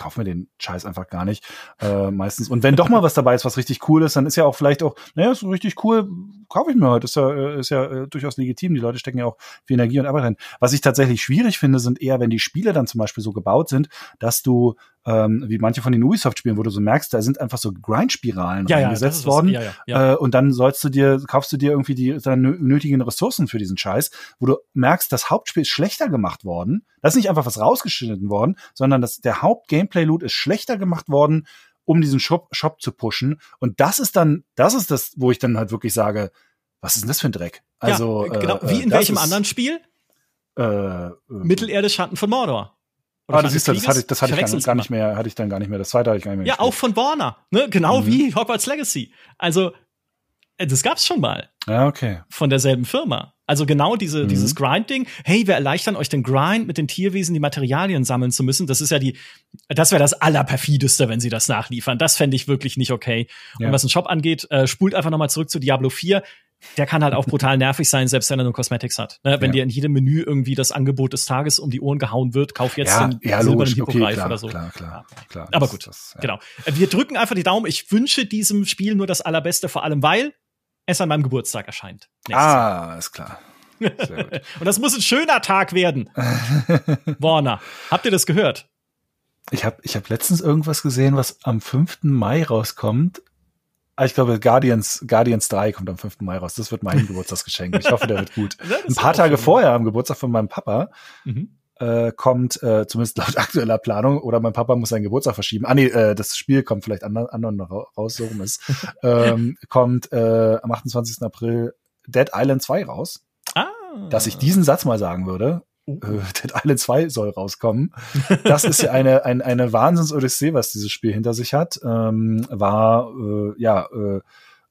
kaufe mir den Scheiß einfach gar nicht äh, meistens. Und wenn doch mal was dabei ist, was richtig cool ist, dann ist ja auch vielleicht auch, naja, ist richtig cool, kaufe ich mir halt. Ist ja, äh, ist ja äh, durchaus legitim. Die Leute stecken ja auch viel Energie und Arbeit rein. Was ich tatsächlich schwierig finde, sind eher, wenn die Spiele dann zum Beispiel so gebaut sind, dass du ähm, wie manche von den Ubisoft-Spielen, wo du so merkst, da sind einfach so Grindspiralen ja, reingesetzt ja, worden. Ja, ja, Äh, und dann sollst du dir, kaufst du dir irgendwie die dann nötigen Ressourcen für diesen Scheiß, wo du merkst, das Hauptspiel ist schlechter gemacht worden. Das ist nicht einfach was rausgeschnitten worden, sondern das, der Haupt-Gameplay-Loot ist schlechter gemacht worden, um diesen Shop, Shop zu pushen. Und das ist dann, das ist das, wo ich dann halt wirklich sage, was ist denn das für ein Dreck? Also, genau. Äh, wie in welchem anderen Spiel? Äh, äh, Mittelerde Schatten von Mordor. Oder ah, das ist das, hatte ich, das hatte ich dann gar nicht mehr, hatte ich dann gar nicht mehr. Das zweite hatte ich gar nicht mehr. Ja, gespielt. auch von Warner, ne? Genau mhm. wie Hogwarts Legacy. Also, äh, das gab's schon mal. Ja, okay. Von derselben Firma. Also genau diese, mhm. dieses Grind-Ding. Hey, wir erleichtern euch den Grind, mit den Tierwesen die Materialien sammeln zu müssen. Das ist ja die, das wäre das Allerperfideste, wenn sie das nachliefern. Das fände ich wirklich nicht okay. Ja. Und was den Shop angeht, äh, spult einfach noch mal zurück zu Diablo 4 der kann halt auch brutal nervig sein, selbst wenn er nur Cosmetics hat. Ne? Wenn ja. dir in jedem Menü irgendwie das Angebot des Tages um die Ohren gehauen wird, kauf jetzt ja, den ja, silbernen Hippogreif okay, oder so. Klar, klar, klar. Aber gut, das, ja. genau. Wir drücken einfach die Daumen. Ich wünsche diesem Spiel nur das Allerbeste, vor allem weil es an meinem Geburtstag erscheint. Ah, ist klar. (laughs) Und das muss ein schöner Tag werden. (laughs) Warner, habt ihr das gehört? Ich habe ich hab letztens irgendwas gesehen, was am 5. Mai rauskommt. Ah, ich glaube, Guardians, Guardians 3 kommt am 5. Mai raus. Das wird mein (laughs) Geburtstagsgeschenk. Ich hoffe, der wird gut. Ein paar Tage vorher, am Geburtstag von meinem Papa, mhm. Äh, kommt, äh, zumindest laut (laughs) aktueller Planung, oder mein Papa muss seinen Geburtstag verschieben. Ah nee, äh, das Spiel kommt vielleicht anderen, anderen raus, so rum ist. (laughs) ähm, kommt äh, am 28. April Dead Island 2 raus. Ah. Dass ich diesen Satz mal sagen würde, äh, (laughs) Dead Island 2 soll rauskommen. Das ist ja eine, eine, eine Wahnsinns-Odyssee, was dieses Spiel hinter sich hat. Ähm, war, äh, ja, äh,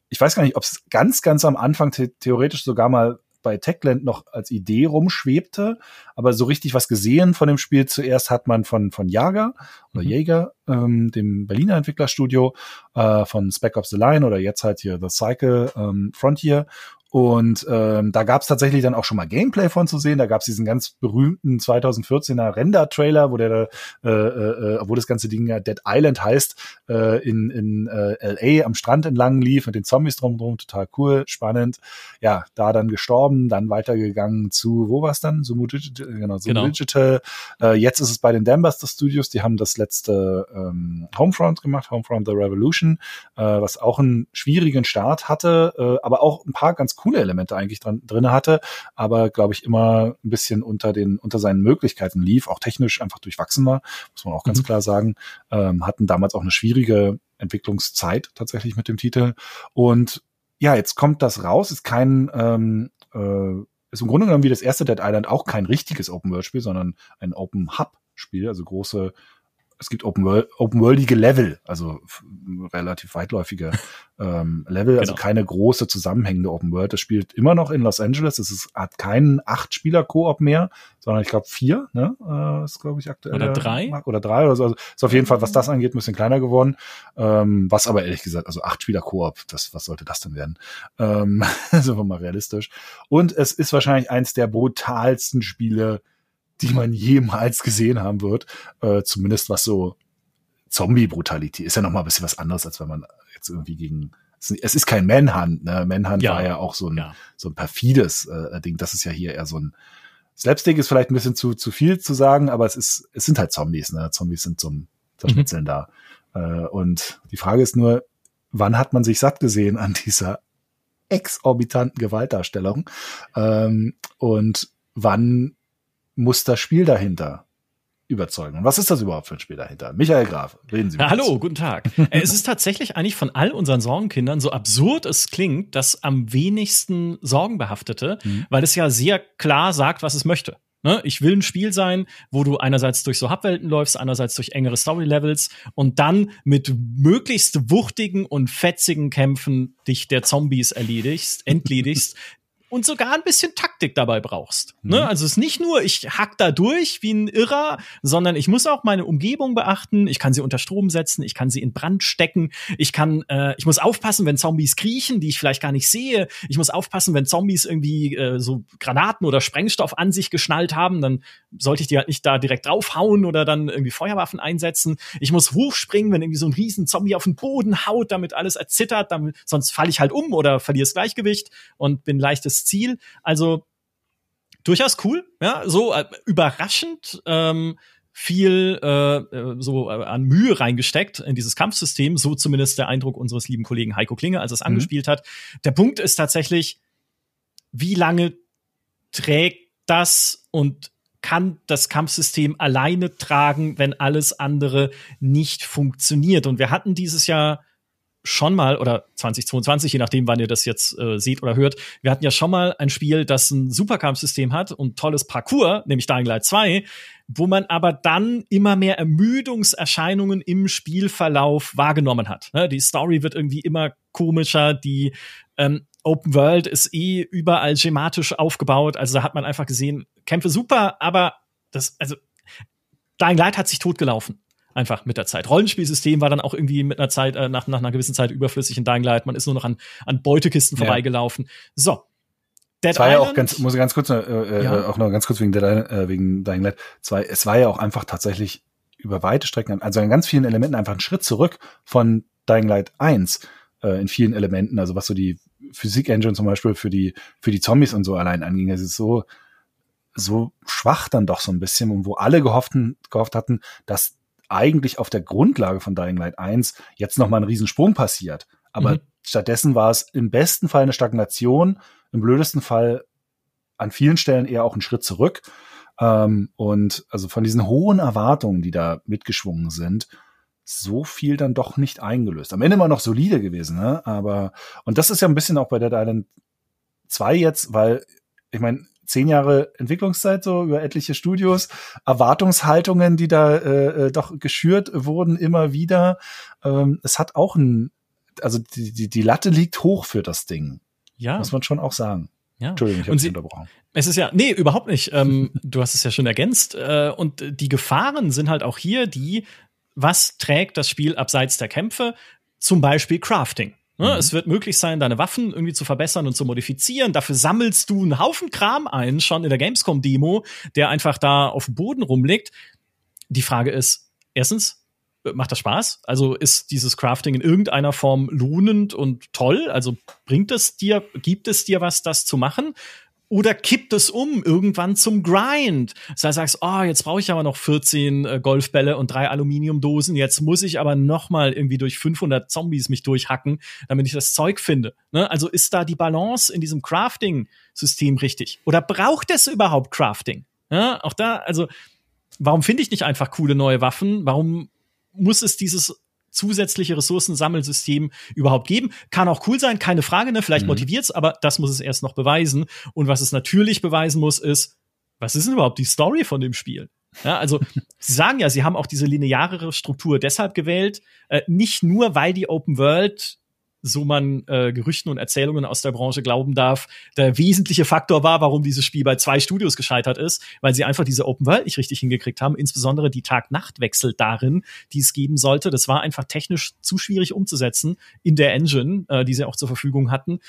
ich weiß gar nicht, ob es ganz, ganz am Anfang the theoretisch sogar mal bei Techland noch als Idee rumschwebte, aber so richtig was gesehen von dem Spiel zuerst hat man von, von Jager oder mhm. Jäger, ähm, dem Berliner Entwicklerstudio, äh, von Spec Ops The Line oder jetzt halt hier The Cycle ähm, Frontier und ähm, da gab es tatsächlich dann auch schon mal Gameplay von zu sehen. Da gab es diesen ganz berühmten 2014er Render-Trailer, wo der, äh, äh, wo das ganze Ding ja Dead Island heißt, äh, in, in äh, LA am Strand entlang lief mit den Zombies drumherum. Total cool, spannend. Ja, da dann gestorben, dann weitergegangen zu, wo war es dann? Sumo Digital, genau, Sumo genau. Digital. Äh, jetzt ist es bei den Dambuster Studios, die haben das letzte ähm, Homefront gemacht, Homefront The Revolution, äh, was auch einen schwierigen Start hatte, äh, aber auch ein paar ganz coole Elemente eigentlich dran, drin hatte, aber glaube ich immer ein bisschen unter den unter seinen Möglichkeiten lief, auch technisch einfach durchwachsen war, muss man auch ganz mhm. klar sagen. Ähm, hatten damals auch eine schwierige Entwicklungszeit tatsächlich mit dem Titel. Und ja, jetzt kommt das raus, ist kein, ähm, äh, ist im Grunde genommen wie das erste Dead Island auch kein richtiges Open-World-Spiel, sondern ein Open-Hub-Spiel, also große es gibt Open, World, Open Worldige Level, also relativ weitläufige (laughs) ähm, Level, also genau. keine große zusammenhängende Open World. Das spielt immer noch in Los Angeles. Es ist, hat keinen Acht-Spieler-Koop mehr, sondern ich glaube vier, ne? Äh, ist, glaube ich, aktuell. Oder drei. Oder drei oder so. Also ist auf jeden Fall, was das angeht, ein bisschen kleiner geworden. Ähm, was aber ehrlich gesagt, also Acht-Spieler-Koop, das, was sollte das denn werden? Ähm, (laughs) sind wir mal realistisch. Und es ist wahrscheinlich eins der brutalsten Spiele, die man jemals gesehen haben wird. Äh, zumindest was so Zombie-Brutalität ist ja noch mal ein bisschen was anderes, als wenn man jetzt irgendwie gegen es ist kein Manhunt, ne? Manhunt ja. war ja auch so ein, ja. so ein perfides äh, Ding. Das ist ja hier eher so ein Slapstick ist vielleicht ein bisschen zu, zu viel zu sagen, aber es ist, es sind halt Zombies, ne? Zombies sind zum Verschnitzeln mhm. da. Äh, und die Frage ist nur, wann hat man sich satt gesehen an dieser exorbitanten Gewaltdarstellung? Ähm, und wann muss das Spiel dahinter überzeugen. Und was ist das überhaupt für ein Spiel dahinter? Michael Graf, reden Sie mit ja, Hallo, guten Tag. Äh, es ist tatsächlich eigentlich von all unseren Sorgenkindern, so absurd es klingt, das am wenigsten sorgenbehaftete, mhm. weil es ja sehr klar sagt, was es möchte. Ne? Ich will ein Spiel sein, wo du einerseits durch so Hubwelten läufst, einerseits durch engere Story-Levels und dann mit möglichst wuchtigen und fetzigen Kämpfen dich der Zombies erledigst, entledigst, (laughs) und sogar ein bisschen Taktik dabei brauchst. Ne? Mhm. Ne? Also es ist nicht nur, ich hack da durch wie ein Irrer, sondern ich muss auch meine Umgebung beachten. Ich kann sie unter Strom setzen, ich kann sie in Brand stecken, ich kann, äh, ich muss aufpassen, wenn Zombies kriechen, die ich vielleicht gar nicht sehe. Ich muss aufpassen, wenn Zombies irgendwie äh, so Granaten oder Sprengstoff an sich geschnallt haben, dann sollte ich die halt nicht da direkt draufhauen oder dann irgendwie Feuerwaffen einsetzen. Ich muss hochspringen, wenn irgendwie so ein riesen Zombie auf den Boden haut, damit alles erzittert, damit, sonst falle ich halt um oder verliere das Gleichgewicht und bin leichtes Ziel. Also durchaus cool, ja, so äh, überraschend ähm, viel äh, äh, so äh, an Mühe reingesteckt in dieses Kampfsystem, so zumindest der Eindruck unseres lieben Kollegen Heiko Klinge, als er es mhm. angespielt hat. Der Punkt ist tatsächlich, wie lange trägt das und kann das Kampfsystem alleine tragen, wenn alles andere nicht funktioniert. Und wir hatten dieses Jahr schon mal, oder 2022, je nachdem, wann ihr das jetzt äh, seht oder hört, wir hatten ja schon mal ein Spiel, das ein Superkampfsystem hat und tolles Parcours, nämlich Dying Light 2, wo man aber dann immer mehr Ermüdungserscheinungen im Spielverlauf wahrgenommen hat. Ne? Die Story wird irgendwie immer komischer, die ähm, Open World ist eh überall schematisch aufgebaut, also da hat man einfach gesehen, Kämpfe super, aber das, also Dying Light hat sich totgelaufen einfach mit der Zeit. Rollenspielsystem war dann auch irgendwie mit einer Zeit, äh, nach, nach einer gewissen Zeit überflüssig in Dying Light. Man ist nur noch an, an Beutekisten ja. vorbeigelaufen. So. Dead es war Island, ja auch ganz, muss ich ganz kurz, äh, äh, ja. auch noch ganz kurz wegen, Dead, äh, wegen Dying Light. Zwei, es war ja auch einfach tatsächlich über weite Strecken, also in ganz vielen Elementen einfach ein Schritt zurück von Dying Light 1 äh, in vielen Elementen, also was so die Physik-Engine zum Beispiel für die, für die Zombies und so allein anging. Es ist so, so schwach dann doch so ein bisschen und wo alle gehofften, gehofft hatten, dass eigentlich auf der Grundlage von Dying Light 1 jetzt noch mal ein Riesensprung passiert. Aber mhm. stattdessen war es im besten Fall eine Stagnation, im blödesten Fall an vielen Stellen eher auch ein Schritt zurück. Ähm, und also von diesen hohen Erwartungen, die da mitgeschwungen sind, so viel dann doch nicht eingelöst. Am Ende immer noch solide gewesen, ne? Aber, und das ist ja ein bisschen auch bei Dead Island 2 jetzt, weil, ich meine, zehn Jahre Entwicklungszeit so über etliche Studios, Erwartungshaltungen, die da äh, äh, doch geschürt wurden immer wieder. Ähm, es hat auch ein, also die, die, die Latte liegt hoch für das Ding. Ja. Muss man schon auch sagen. Ja. Entschuldigung, ich habe unterbrochen. Es ist ja, nee, überhaupt nicht. Ähm, (laughs) du hast es ja schon ergänzt. Äh, und die Gefahren sind halt auch hier die, was trägt das Spiel abseits der Kämpfe? Zum Beispiel Crafting. Ne? Mhm. Es wird möglich sein, deine Waffen irgendwie zu verbessern und zu modifizieren. Dafür sammelst du einen Haufen Kram ein, schon in der Gamescom-Demo, der einfach da auf dem Boden rumliegt. Die Frage ist, erstens, macht das Spaß? Also ist dieses Crafting in irgendeiner Form lohnend und toll? Also bringt es dir, gibt es dir was, das zu machen? Oder kippt es um irgendwann zum Grind? Das heißt, sagst, oh, jetzt brauche ich aber noch 14 äh, Golfbälle und drei Aluminiumdosen. Jetzt muss ich aber noch mal irgendwie durch 500 Zombies mich durchhacken, damit ich das Zeug finde. Ne? Also ist da die Balance in diesem Crafting-System richtig? Oder braucht es überhaupt Crafting? Ja, auch da, also warum finde ich nicht einfach coole neue Waffen? Warum muss es dieses zusätzliche Ressourcensammelsystem überhaupt geben. Kann auch cool sein, keine Frage, ne? Vielleicht mhm. motiviert's, aber das muss es erst noch beweisen. Und was es natürlich beweisen muss, ist, was ist denn überhaupt die Story von dem Spiel? Ja, also (laughs) sie sagen ja, sie haben auch diese lineare Struktur deshalb gewählt, äh, nicht nur, weil die Open World so man äh, Gerüchten und Erzählungen aus der Branche glauben darf, der wesentliche Faktor war, warum dieses Spiel bei zwei Studios gescheitert ist, weil sie einfach diese Open World nicht richtig hingekriegt haben, insbesondere die Tag-Nacht-Wechsel darin, die es geben sollte. Das war einfach technisch zu schwierig umzusetzen in der Engine, äh, die sie auch zur Verfügung hatten.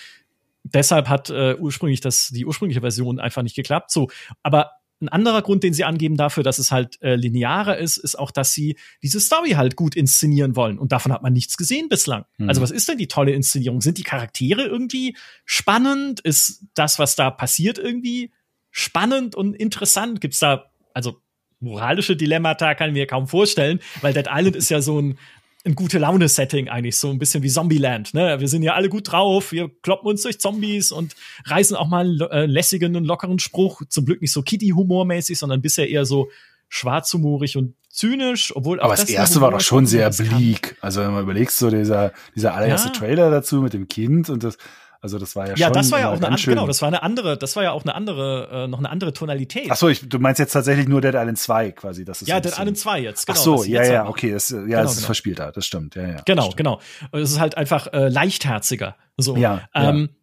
Deshalb hat äh, ursprünglich das die ursprüngliche Version einfach nicht geklappt. So, aber ein anderer Grund, den sie angeben dafür, dass es halt äh, linearer ist, ist auch, dass sie diese Story halt gut inszenieren wollen. Und davon hat man nichts gesehen bislang. Mhm. Also was ist denn die tolle Inszenierung? Sind die Charaktere irgendwie spannend? Ist das, was da passiert, irgendwie spannend und interessant? Gibt's da, also moralische Dilemmata kann ich mir kaum vorstellen, weil Dead Island ist ja so ein ein gute Laune-Setting eigentlich, so ein bisschen wie Zombieland. Ne? Wir sind ja alle gut drauf, wir kloppen uns durch Zombies und reißen auch mal einen äh, lässigen und lockeren Spruch. Zum Glück nicht so Kitty-Humor-mäßig, sondern bisher eher so schwarzhumorig und zynisch, obwohl Aber das, das erste war doch schon sehr bleak. Also wenn man überlegst, so dieser, dieser allererste ja. Trailer dazu mit dem Kind und das, also das war ja, ja schon. Ja, das war ja auch eine andere, genau, das war eine andere, das war ja auch eine andere, äh, noch eine andere Tonalität. Ach so, ich, du meinst jetzt tatsächlich nur Dead Island 2 quasi, das ist Ja, Dead Island 2 jetzt, genau. Ach so, ja, ja, okay, das, ja, genau, das ist genau. verspielter, das stimmt, ja, ja. Genau, genau. Es ist halt einfach äh, leichtherziger, so. Ja, ähm, ja.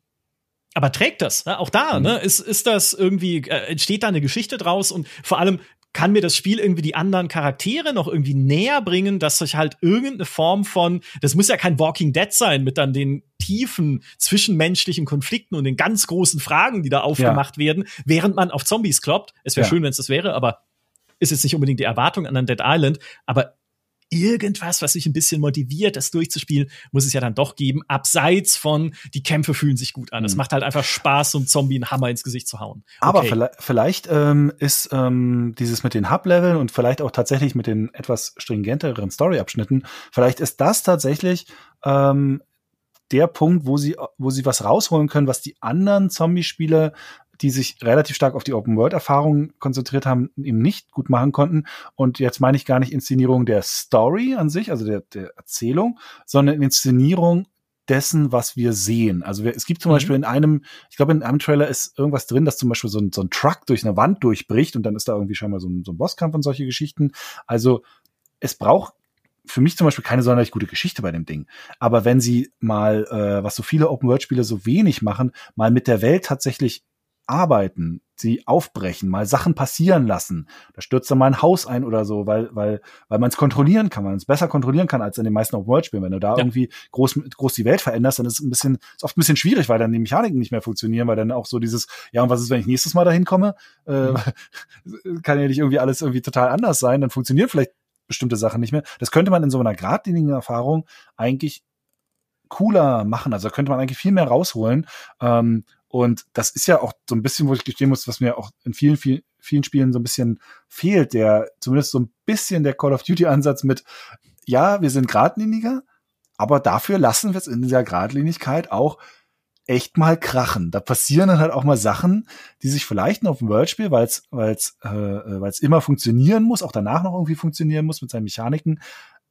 Aber trägt das? Ne? Auch da, mhm. ne? Ist, ist das irgendwie, äh, entsteht da eine Geschichte draus und vor allem kann mir das Spiel irgendwie die anderen Charaktere noch irgendwie näher bringen, dass sich halt irgendeine Form von, das muss ja kein Walking Dead sein, mit dann den tiefen zwischenmenschlichen Konflikten und den ganz großen Fragen, die da aufgemacht ja. werden, während man auf Zombies kloppt. Es wäre ja. schön, wenn es das wäre, aber ist jetzt nicht unbedingt die Erwartung an ein Dead Island, aber irgendwas, was sich ein bisschen motiviert, das durchzuspielen, muss es ja dann doch geben. Abseits von, die Kämpfe fühlen sich gut an. Es mhm. macht halt einfach Spaß, so einem Zombie einen Hammer ins Gesicht zu hauen. Okay. Aber vielleicht, vielleicht ähm, ist ähm, dieses mit den Hub-Leveln und vielleicht auch tatsächlich mit den etwas stringenteren Story-Abschnitten, vielleicht ist das tatsächlich ähm, der Punkt, wo sie, wo sie was rausholen können, was die anderen Zombie-Spiele die sich relativ stark auf die Open-World-Erfahrung konzentriert haben, eben nicht gut machen konnten. Und jetzt meine ich gar nicht Inszenierung der Story an sich, also der, der Erzählung, sondern Inszenierung dessen, was wir sehen. Also wir, es gibt zum mhm. Beispiel in einem, ich glaube in einem Trailer ist irgendwas drin, dass zum Beispiel so ein, so ein Truck durch eine Wand durchbricht und dann ist da irgendwie schon mal so ein, so ein Bosskampf und solche Geschichten. Also es braucht für mich zum Beispiel keine sonderlich gute Geschichte bei dem Ding. Aber wenn sie mal, äh, was so viele Open-World-Spiele so wenig machen, mal mit der Welt tatsächlich arbeiten, sie aufbrechen, mal Sachen passieren lassen. Da stürzt dann mal ein Haus ein oder so, weil, weil, weil man es kontrollieren kann, man es besser kontrollieren kann als in den meisten Open-World-Spielen. Wenn du da ja. irgendwie groß, groß die Welt veränderst, dann ist es ein bisschen, ist oft ein bisschen schwierig, weil dann die Mechaniken nicht mehr funktionieren, weil dann auch so dieses, ja, und was ist, wenn ich nächstes Mal dahin komme? Äh, mhm. (laughs) kann ja nicht irgendwie alles irgendwie total anders sein, dann funktionieren vielleicht bestimmte Sachen nicht mehr. Das könnte man in so einer geradlinigen Erfahrung eigentlich cooler machen. Also da könnte man eigentlich viel mehr rausholen. Ähm, und das ist ja auch so ein bisschen, wo ich gestehen muss, was mir auch in vielen, vielen, vielen Spielen so ein bisschen fehlt, der zumindest so ein bisschen der Call of Duty Ansatz mit, ja, wir sind geradliniger, aber dafür lassen wir es in dieser Gradlinigkeit auch echt mal krachen. Da passieren dann halt auch mal Sachen, die sich vielleicht auf dem World-Spiel, weil es weil es äh, weil es immer funktionieren muss, auch danach noch irgendwie funktionieren muss mit seinen Mechaniken,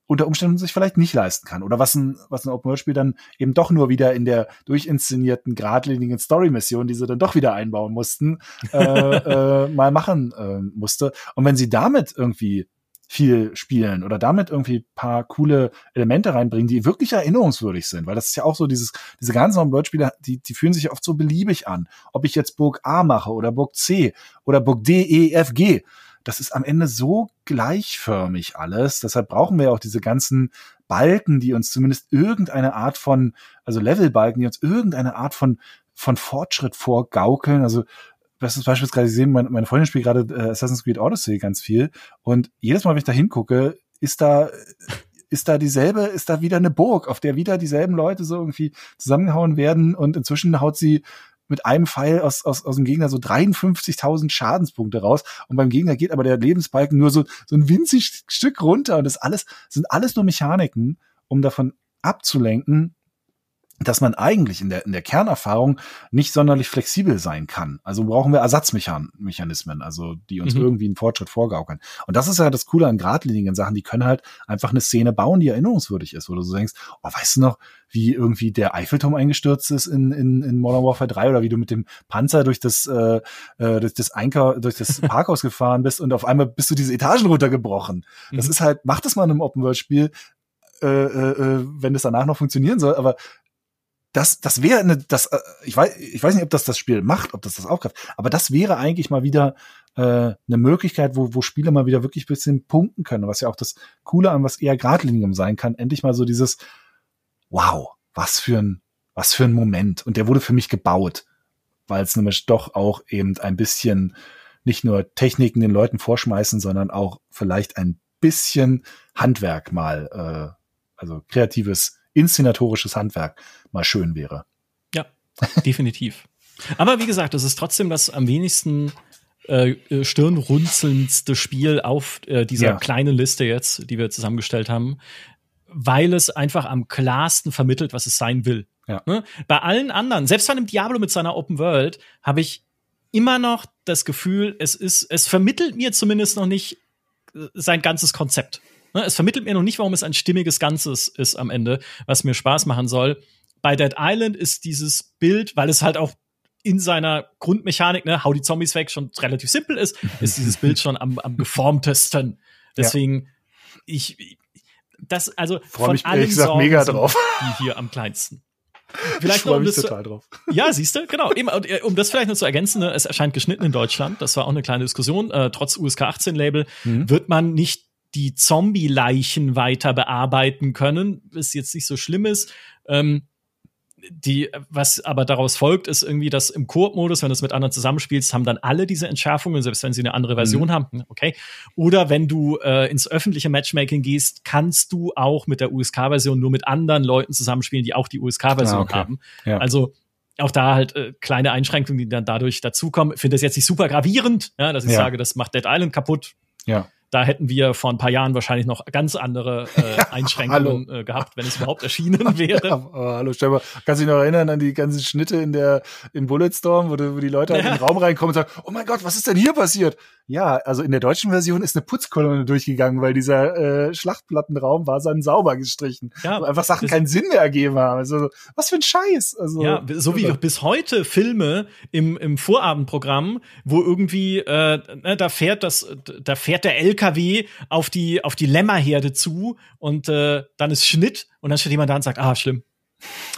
unter Umständen sich vielleicht nicht leisten kann. Oder was ein, was ein Open-World-Spiel dann eben doch nur wieder in der durchinszenierten, geradlinigen Story-Mission, die sie dann doch wieder einbauen mussten, äh, (laughs) äh, mal machen äh, musste. Und wenn sie damit irgendwie viel spielen oder damit irgendwie paar coole Elemente reinbringen, die wirklich erinnerungswürdig sind, weil das ist ja auch so dieses, diese ganzen Open-World-Spiele, die, die fühlen sich oft so beliebig an. Ob ich jetzt Burg A mache oder Burg C oder Burg D, E, F, G das ist am Ende so gleichförmig alles. Deshalb brauchen wir auch diese ganzen Balken, die uns zumindest irgendeine Art von, also Levelbalken, die uns irgendeine Art von, von Fortschritt vorgaukeln. Also, Beispiel ist gerade gesehen, meine, meine Freundin spielt gerade äh, Assassin's Creed Odyssey ganz viel. Und jedes Mal, wenn ich da hingucke, ist da, ist da dieselbe, ist da wieder eine Burg, auf der wieder dieselben Leute so irgendwie zusammengehauen werden und inzwischen haut sie mit einem Pfeil aus, aus, aus dem Gegner so 53.000 Schadenspunkte raus und beim Gegner geht aber der Lebensbalken nur so, so ein winzig Stück runter und das alles, sind alles nur Mechaniken, um davon abzulenken, dass man eigentlich in der, in der Kernerfahrung nicht sonderlich flexibel sein kann. Also brauchen wir Ersatzmechanismen, also die uns mhm. irgendwie einen Fortschritt vorgaukeln. Und das ist ja das Coole an geradlinigen Sachen, die können halt einfach eine Szene bauen, die erinnerungswürdig ist, wo du so denkst, oh, weißt du noch, wie irgendwie der Eiffelturm eingestürzt ist in, in, in Modern Warfare 3 oder wie du mit dem Panzer durch das, äh, äh durch das Einkauf, durch das (laughs) Parkhaus gefahren bist und auf einmal bist du diese Etagen runtergebrochen. Das mhm. ist halt, mach das mal in einem Open-World-Spiel, äh, äh, äh wenn es danach noch funktionieren soll, aber das, das wäre eine, das, äh, ich weiß, ich weiß nicht, ob das das Spiel macht, ob das das aufgreift, aber das wäre eigentlich mal wieder äh, eine Möglichkeit, wo, wo Spiele mal wieder wirklich bisschen punkten können, was ja auch das Coole an was eher geradlinigem sein kann. Endlich mal so dieses, wow, was für ein, was für ein Moment. Und der wurde für mich gebaut, weil es nämlich doch auch eben ein bisschen nicht nur Techniken den Leuten vorschmeißen, sondern auch vielleicht ein bisschen Handwerk mal, äh, also kreatives inszenatorisches Handwerk mal schön wäre. Ja, definitiv. (laughs) Aber wie gesagt, es ist trotzdem das am wenigsten äh, äh, stirnrunzelndste Spiel auf äh, dieser ja. kleinen Liste jetzt, die wir zusammengestellt haben, weil es einfach am klarsten vermittelt, was es sein will. Ja. Ne? Bei allen anderen, selbst bei einem Diablo mit seiner Open World, habe ich immer noch das Gefühl, es ist, es vermittelt mir zumindest noch nicht äh, sein ganzes Konzept. Ne, es vermittelt mir noch nicht, warum es ein stimmiges Ganzes ist am Ende, was mir Spaß machen soll. Bei Dead Island ist dieses Bild, weil es halt auch in seiner Grundmechanik, ne, hau die Zombies weg, schon relativ simpel ist, (laughs) ist dieses Bild schon am, am geformtesten. Deswegen, ja. ich, das, also Freu von allen Sorgen mega drauf. die hier am kleinsten. (laughs) Vielleicht ich freue mich total drauf. Ja, siehst du, genau. Eben, äh, um das vielleicht noch zu ergänzen, ne, es erscheint geschnitten in Deutschland. Das war auch eine kleine Diskussion. Äh, trotz USK 18 Label mhm. wird man nicht die Zombie-Leichen weiter bearbeiten können, ist jetzt nicht so schlimm ist. Ähm, die, was aber daraus folgt, ist irgendwie, dass im Koop-Modus, wenn du es mit anderen zusammenspielst, haben dann alle diese Entschärfungen, selbst wenn sie eine andere Version mhm. haben, okay. Oder wenn du äh, ins öffentliche Matchmaking gehst, kannst du auch mit der USK-Version nur mit anderen Leuten zusammenspielen, die auch die USK-Version ah, okay. haben. Ja. Also auch da halt äh, kleine Einschränkungen, die dann dadurch dazukommen. Ich finde das jetzt nicht super gravierend, ja, dass ich ja. sage, das macht Dead Island kaputt. Ja. Da hätten wir vor ein paar Jahren wahrscheinlich noch ganz andere äh, (laughs) Einschränkungen äh, gehabt, wenn es überhaupt erschienen (laughs) wäre. Ja, hallo, Stefan, kannst du dich noch erinnern an die ganzen Schnitte in der in Bulletstorm, wo, die, wo die Leute halt in den (laughs) Raum reinkommen und sagen, oh mein Gott, was ist denn hier passiert? Ja, also in der deutschen Version ist eine Putzkolonne durchgegangen, weil dieser äh, Schlachtplattenraum war dann sauber gestrichen. Ja, wo einfach Sachen keinen Sinn mehr ergeben haben. Also, was für ein Scheiß. Also, ja, so wie bis heute Filme im, im Vorabendprogramm, wo irgendwie, äh, ne, da fährt das, da fährt der LKW auf die, auf die Lämmerherde zu und äh, dann ist Schnitt und dann steht jemand da und sagt, ah, schlimm.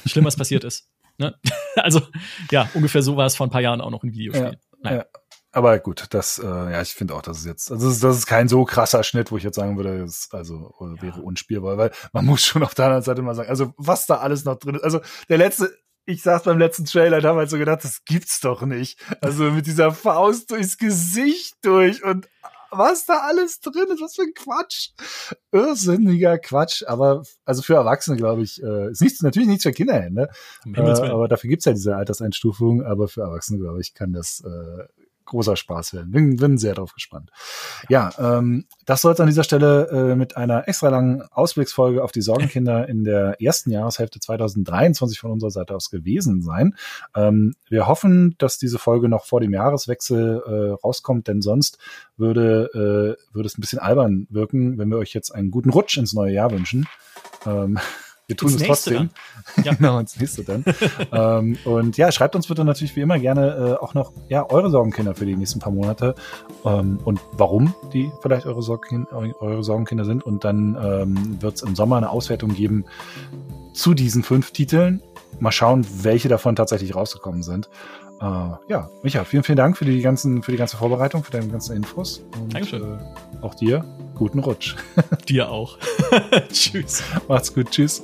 Schlimm, was passiert ist. Ne? (laughs) Also, ja, ungefähr so war es vor ein paar Jahren auch noch im Videospiel. Ja, ja aber gut, das, äh, ja, ich finde auch, dass es jetzt, also das ist, das ist kein so krasser Schnitt, wo ich jetzt sagen würde, das also ja. wäre unspielbar, weil man muss schon auf der anderen Seite mal sagen, also was da alles noch drin ist. Also der letzte, ich saß beim letzten Trailer habe halt so gedacht, das gibt's doch nicht. Also mit dieser Faust durchs Gesicht durch und was da alles drin ist, was für ein Quatsch. Irrsinniger Quatsch, aber also für Erwachsene, glaube ich, äh, ist nichts, natürlich nichts für Kinder, ne? Äh, aber dafür gibt's ja diese Alterseinstufung, aber für Erwachsene, glaube ich, kann das äh, großer Spaß werden. Bin, bin sehr drauf gespannt. Ja, ähm, das soll es an dieser Stelle äh, mit einer extra langen Ausblicksfolge auf die Sorgenkinder in der ersten Jahreshälfte 2023 von unserer Seite aus gewesen sein. Ähm, wir hoffen, dass diese Folge noch vor dem Jahreswechsel äh, rauskommt, denn sonst würde, äh, würde es ein bisschen albern wirken, wenn wir euch jetzt einen guten Rutsch ins neue Jahr wünschen. Ähm, wir tun es trotzdem. Ja. (laughs) genau, ins nächste dann. (laughs) ähm, und ja, schreibt uns bitte natürlich wie immer gerne äh, auch noch ja, eure Sorgenkinder für die nächsten paar Monate ähm, und warum die vielleicht eure, Sorgen, eure Sorgenkinder sind. Und dann ähm, wird es im Sommer eine Auswertung geben zu diesen fünf Titeln. Mal schauen, welche davon tatsächlich rausgekommen sind. Äh, ja, Micha, vielen, vielen Dank für die ganzen, für die ganze Vorbereitung, für deine ganzen Infos. Und, Dankeschön. Äh, auch dir guten Rutsch. (laughs) Dir auch. (laughs) tschüss. Macht's gut. Tschüss.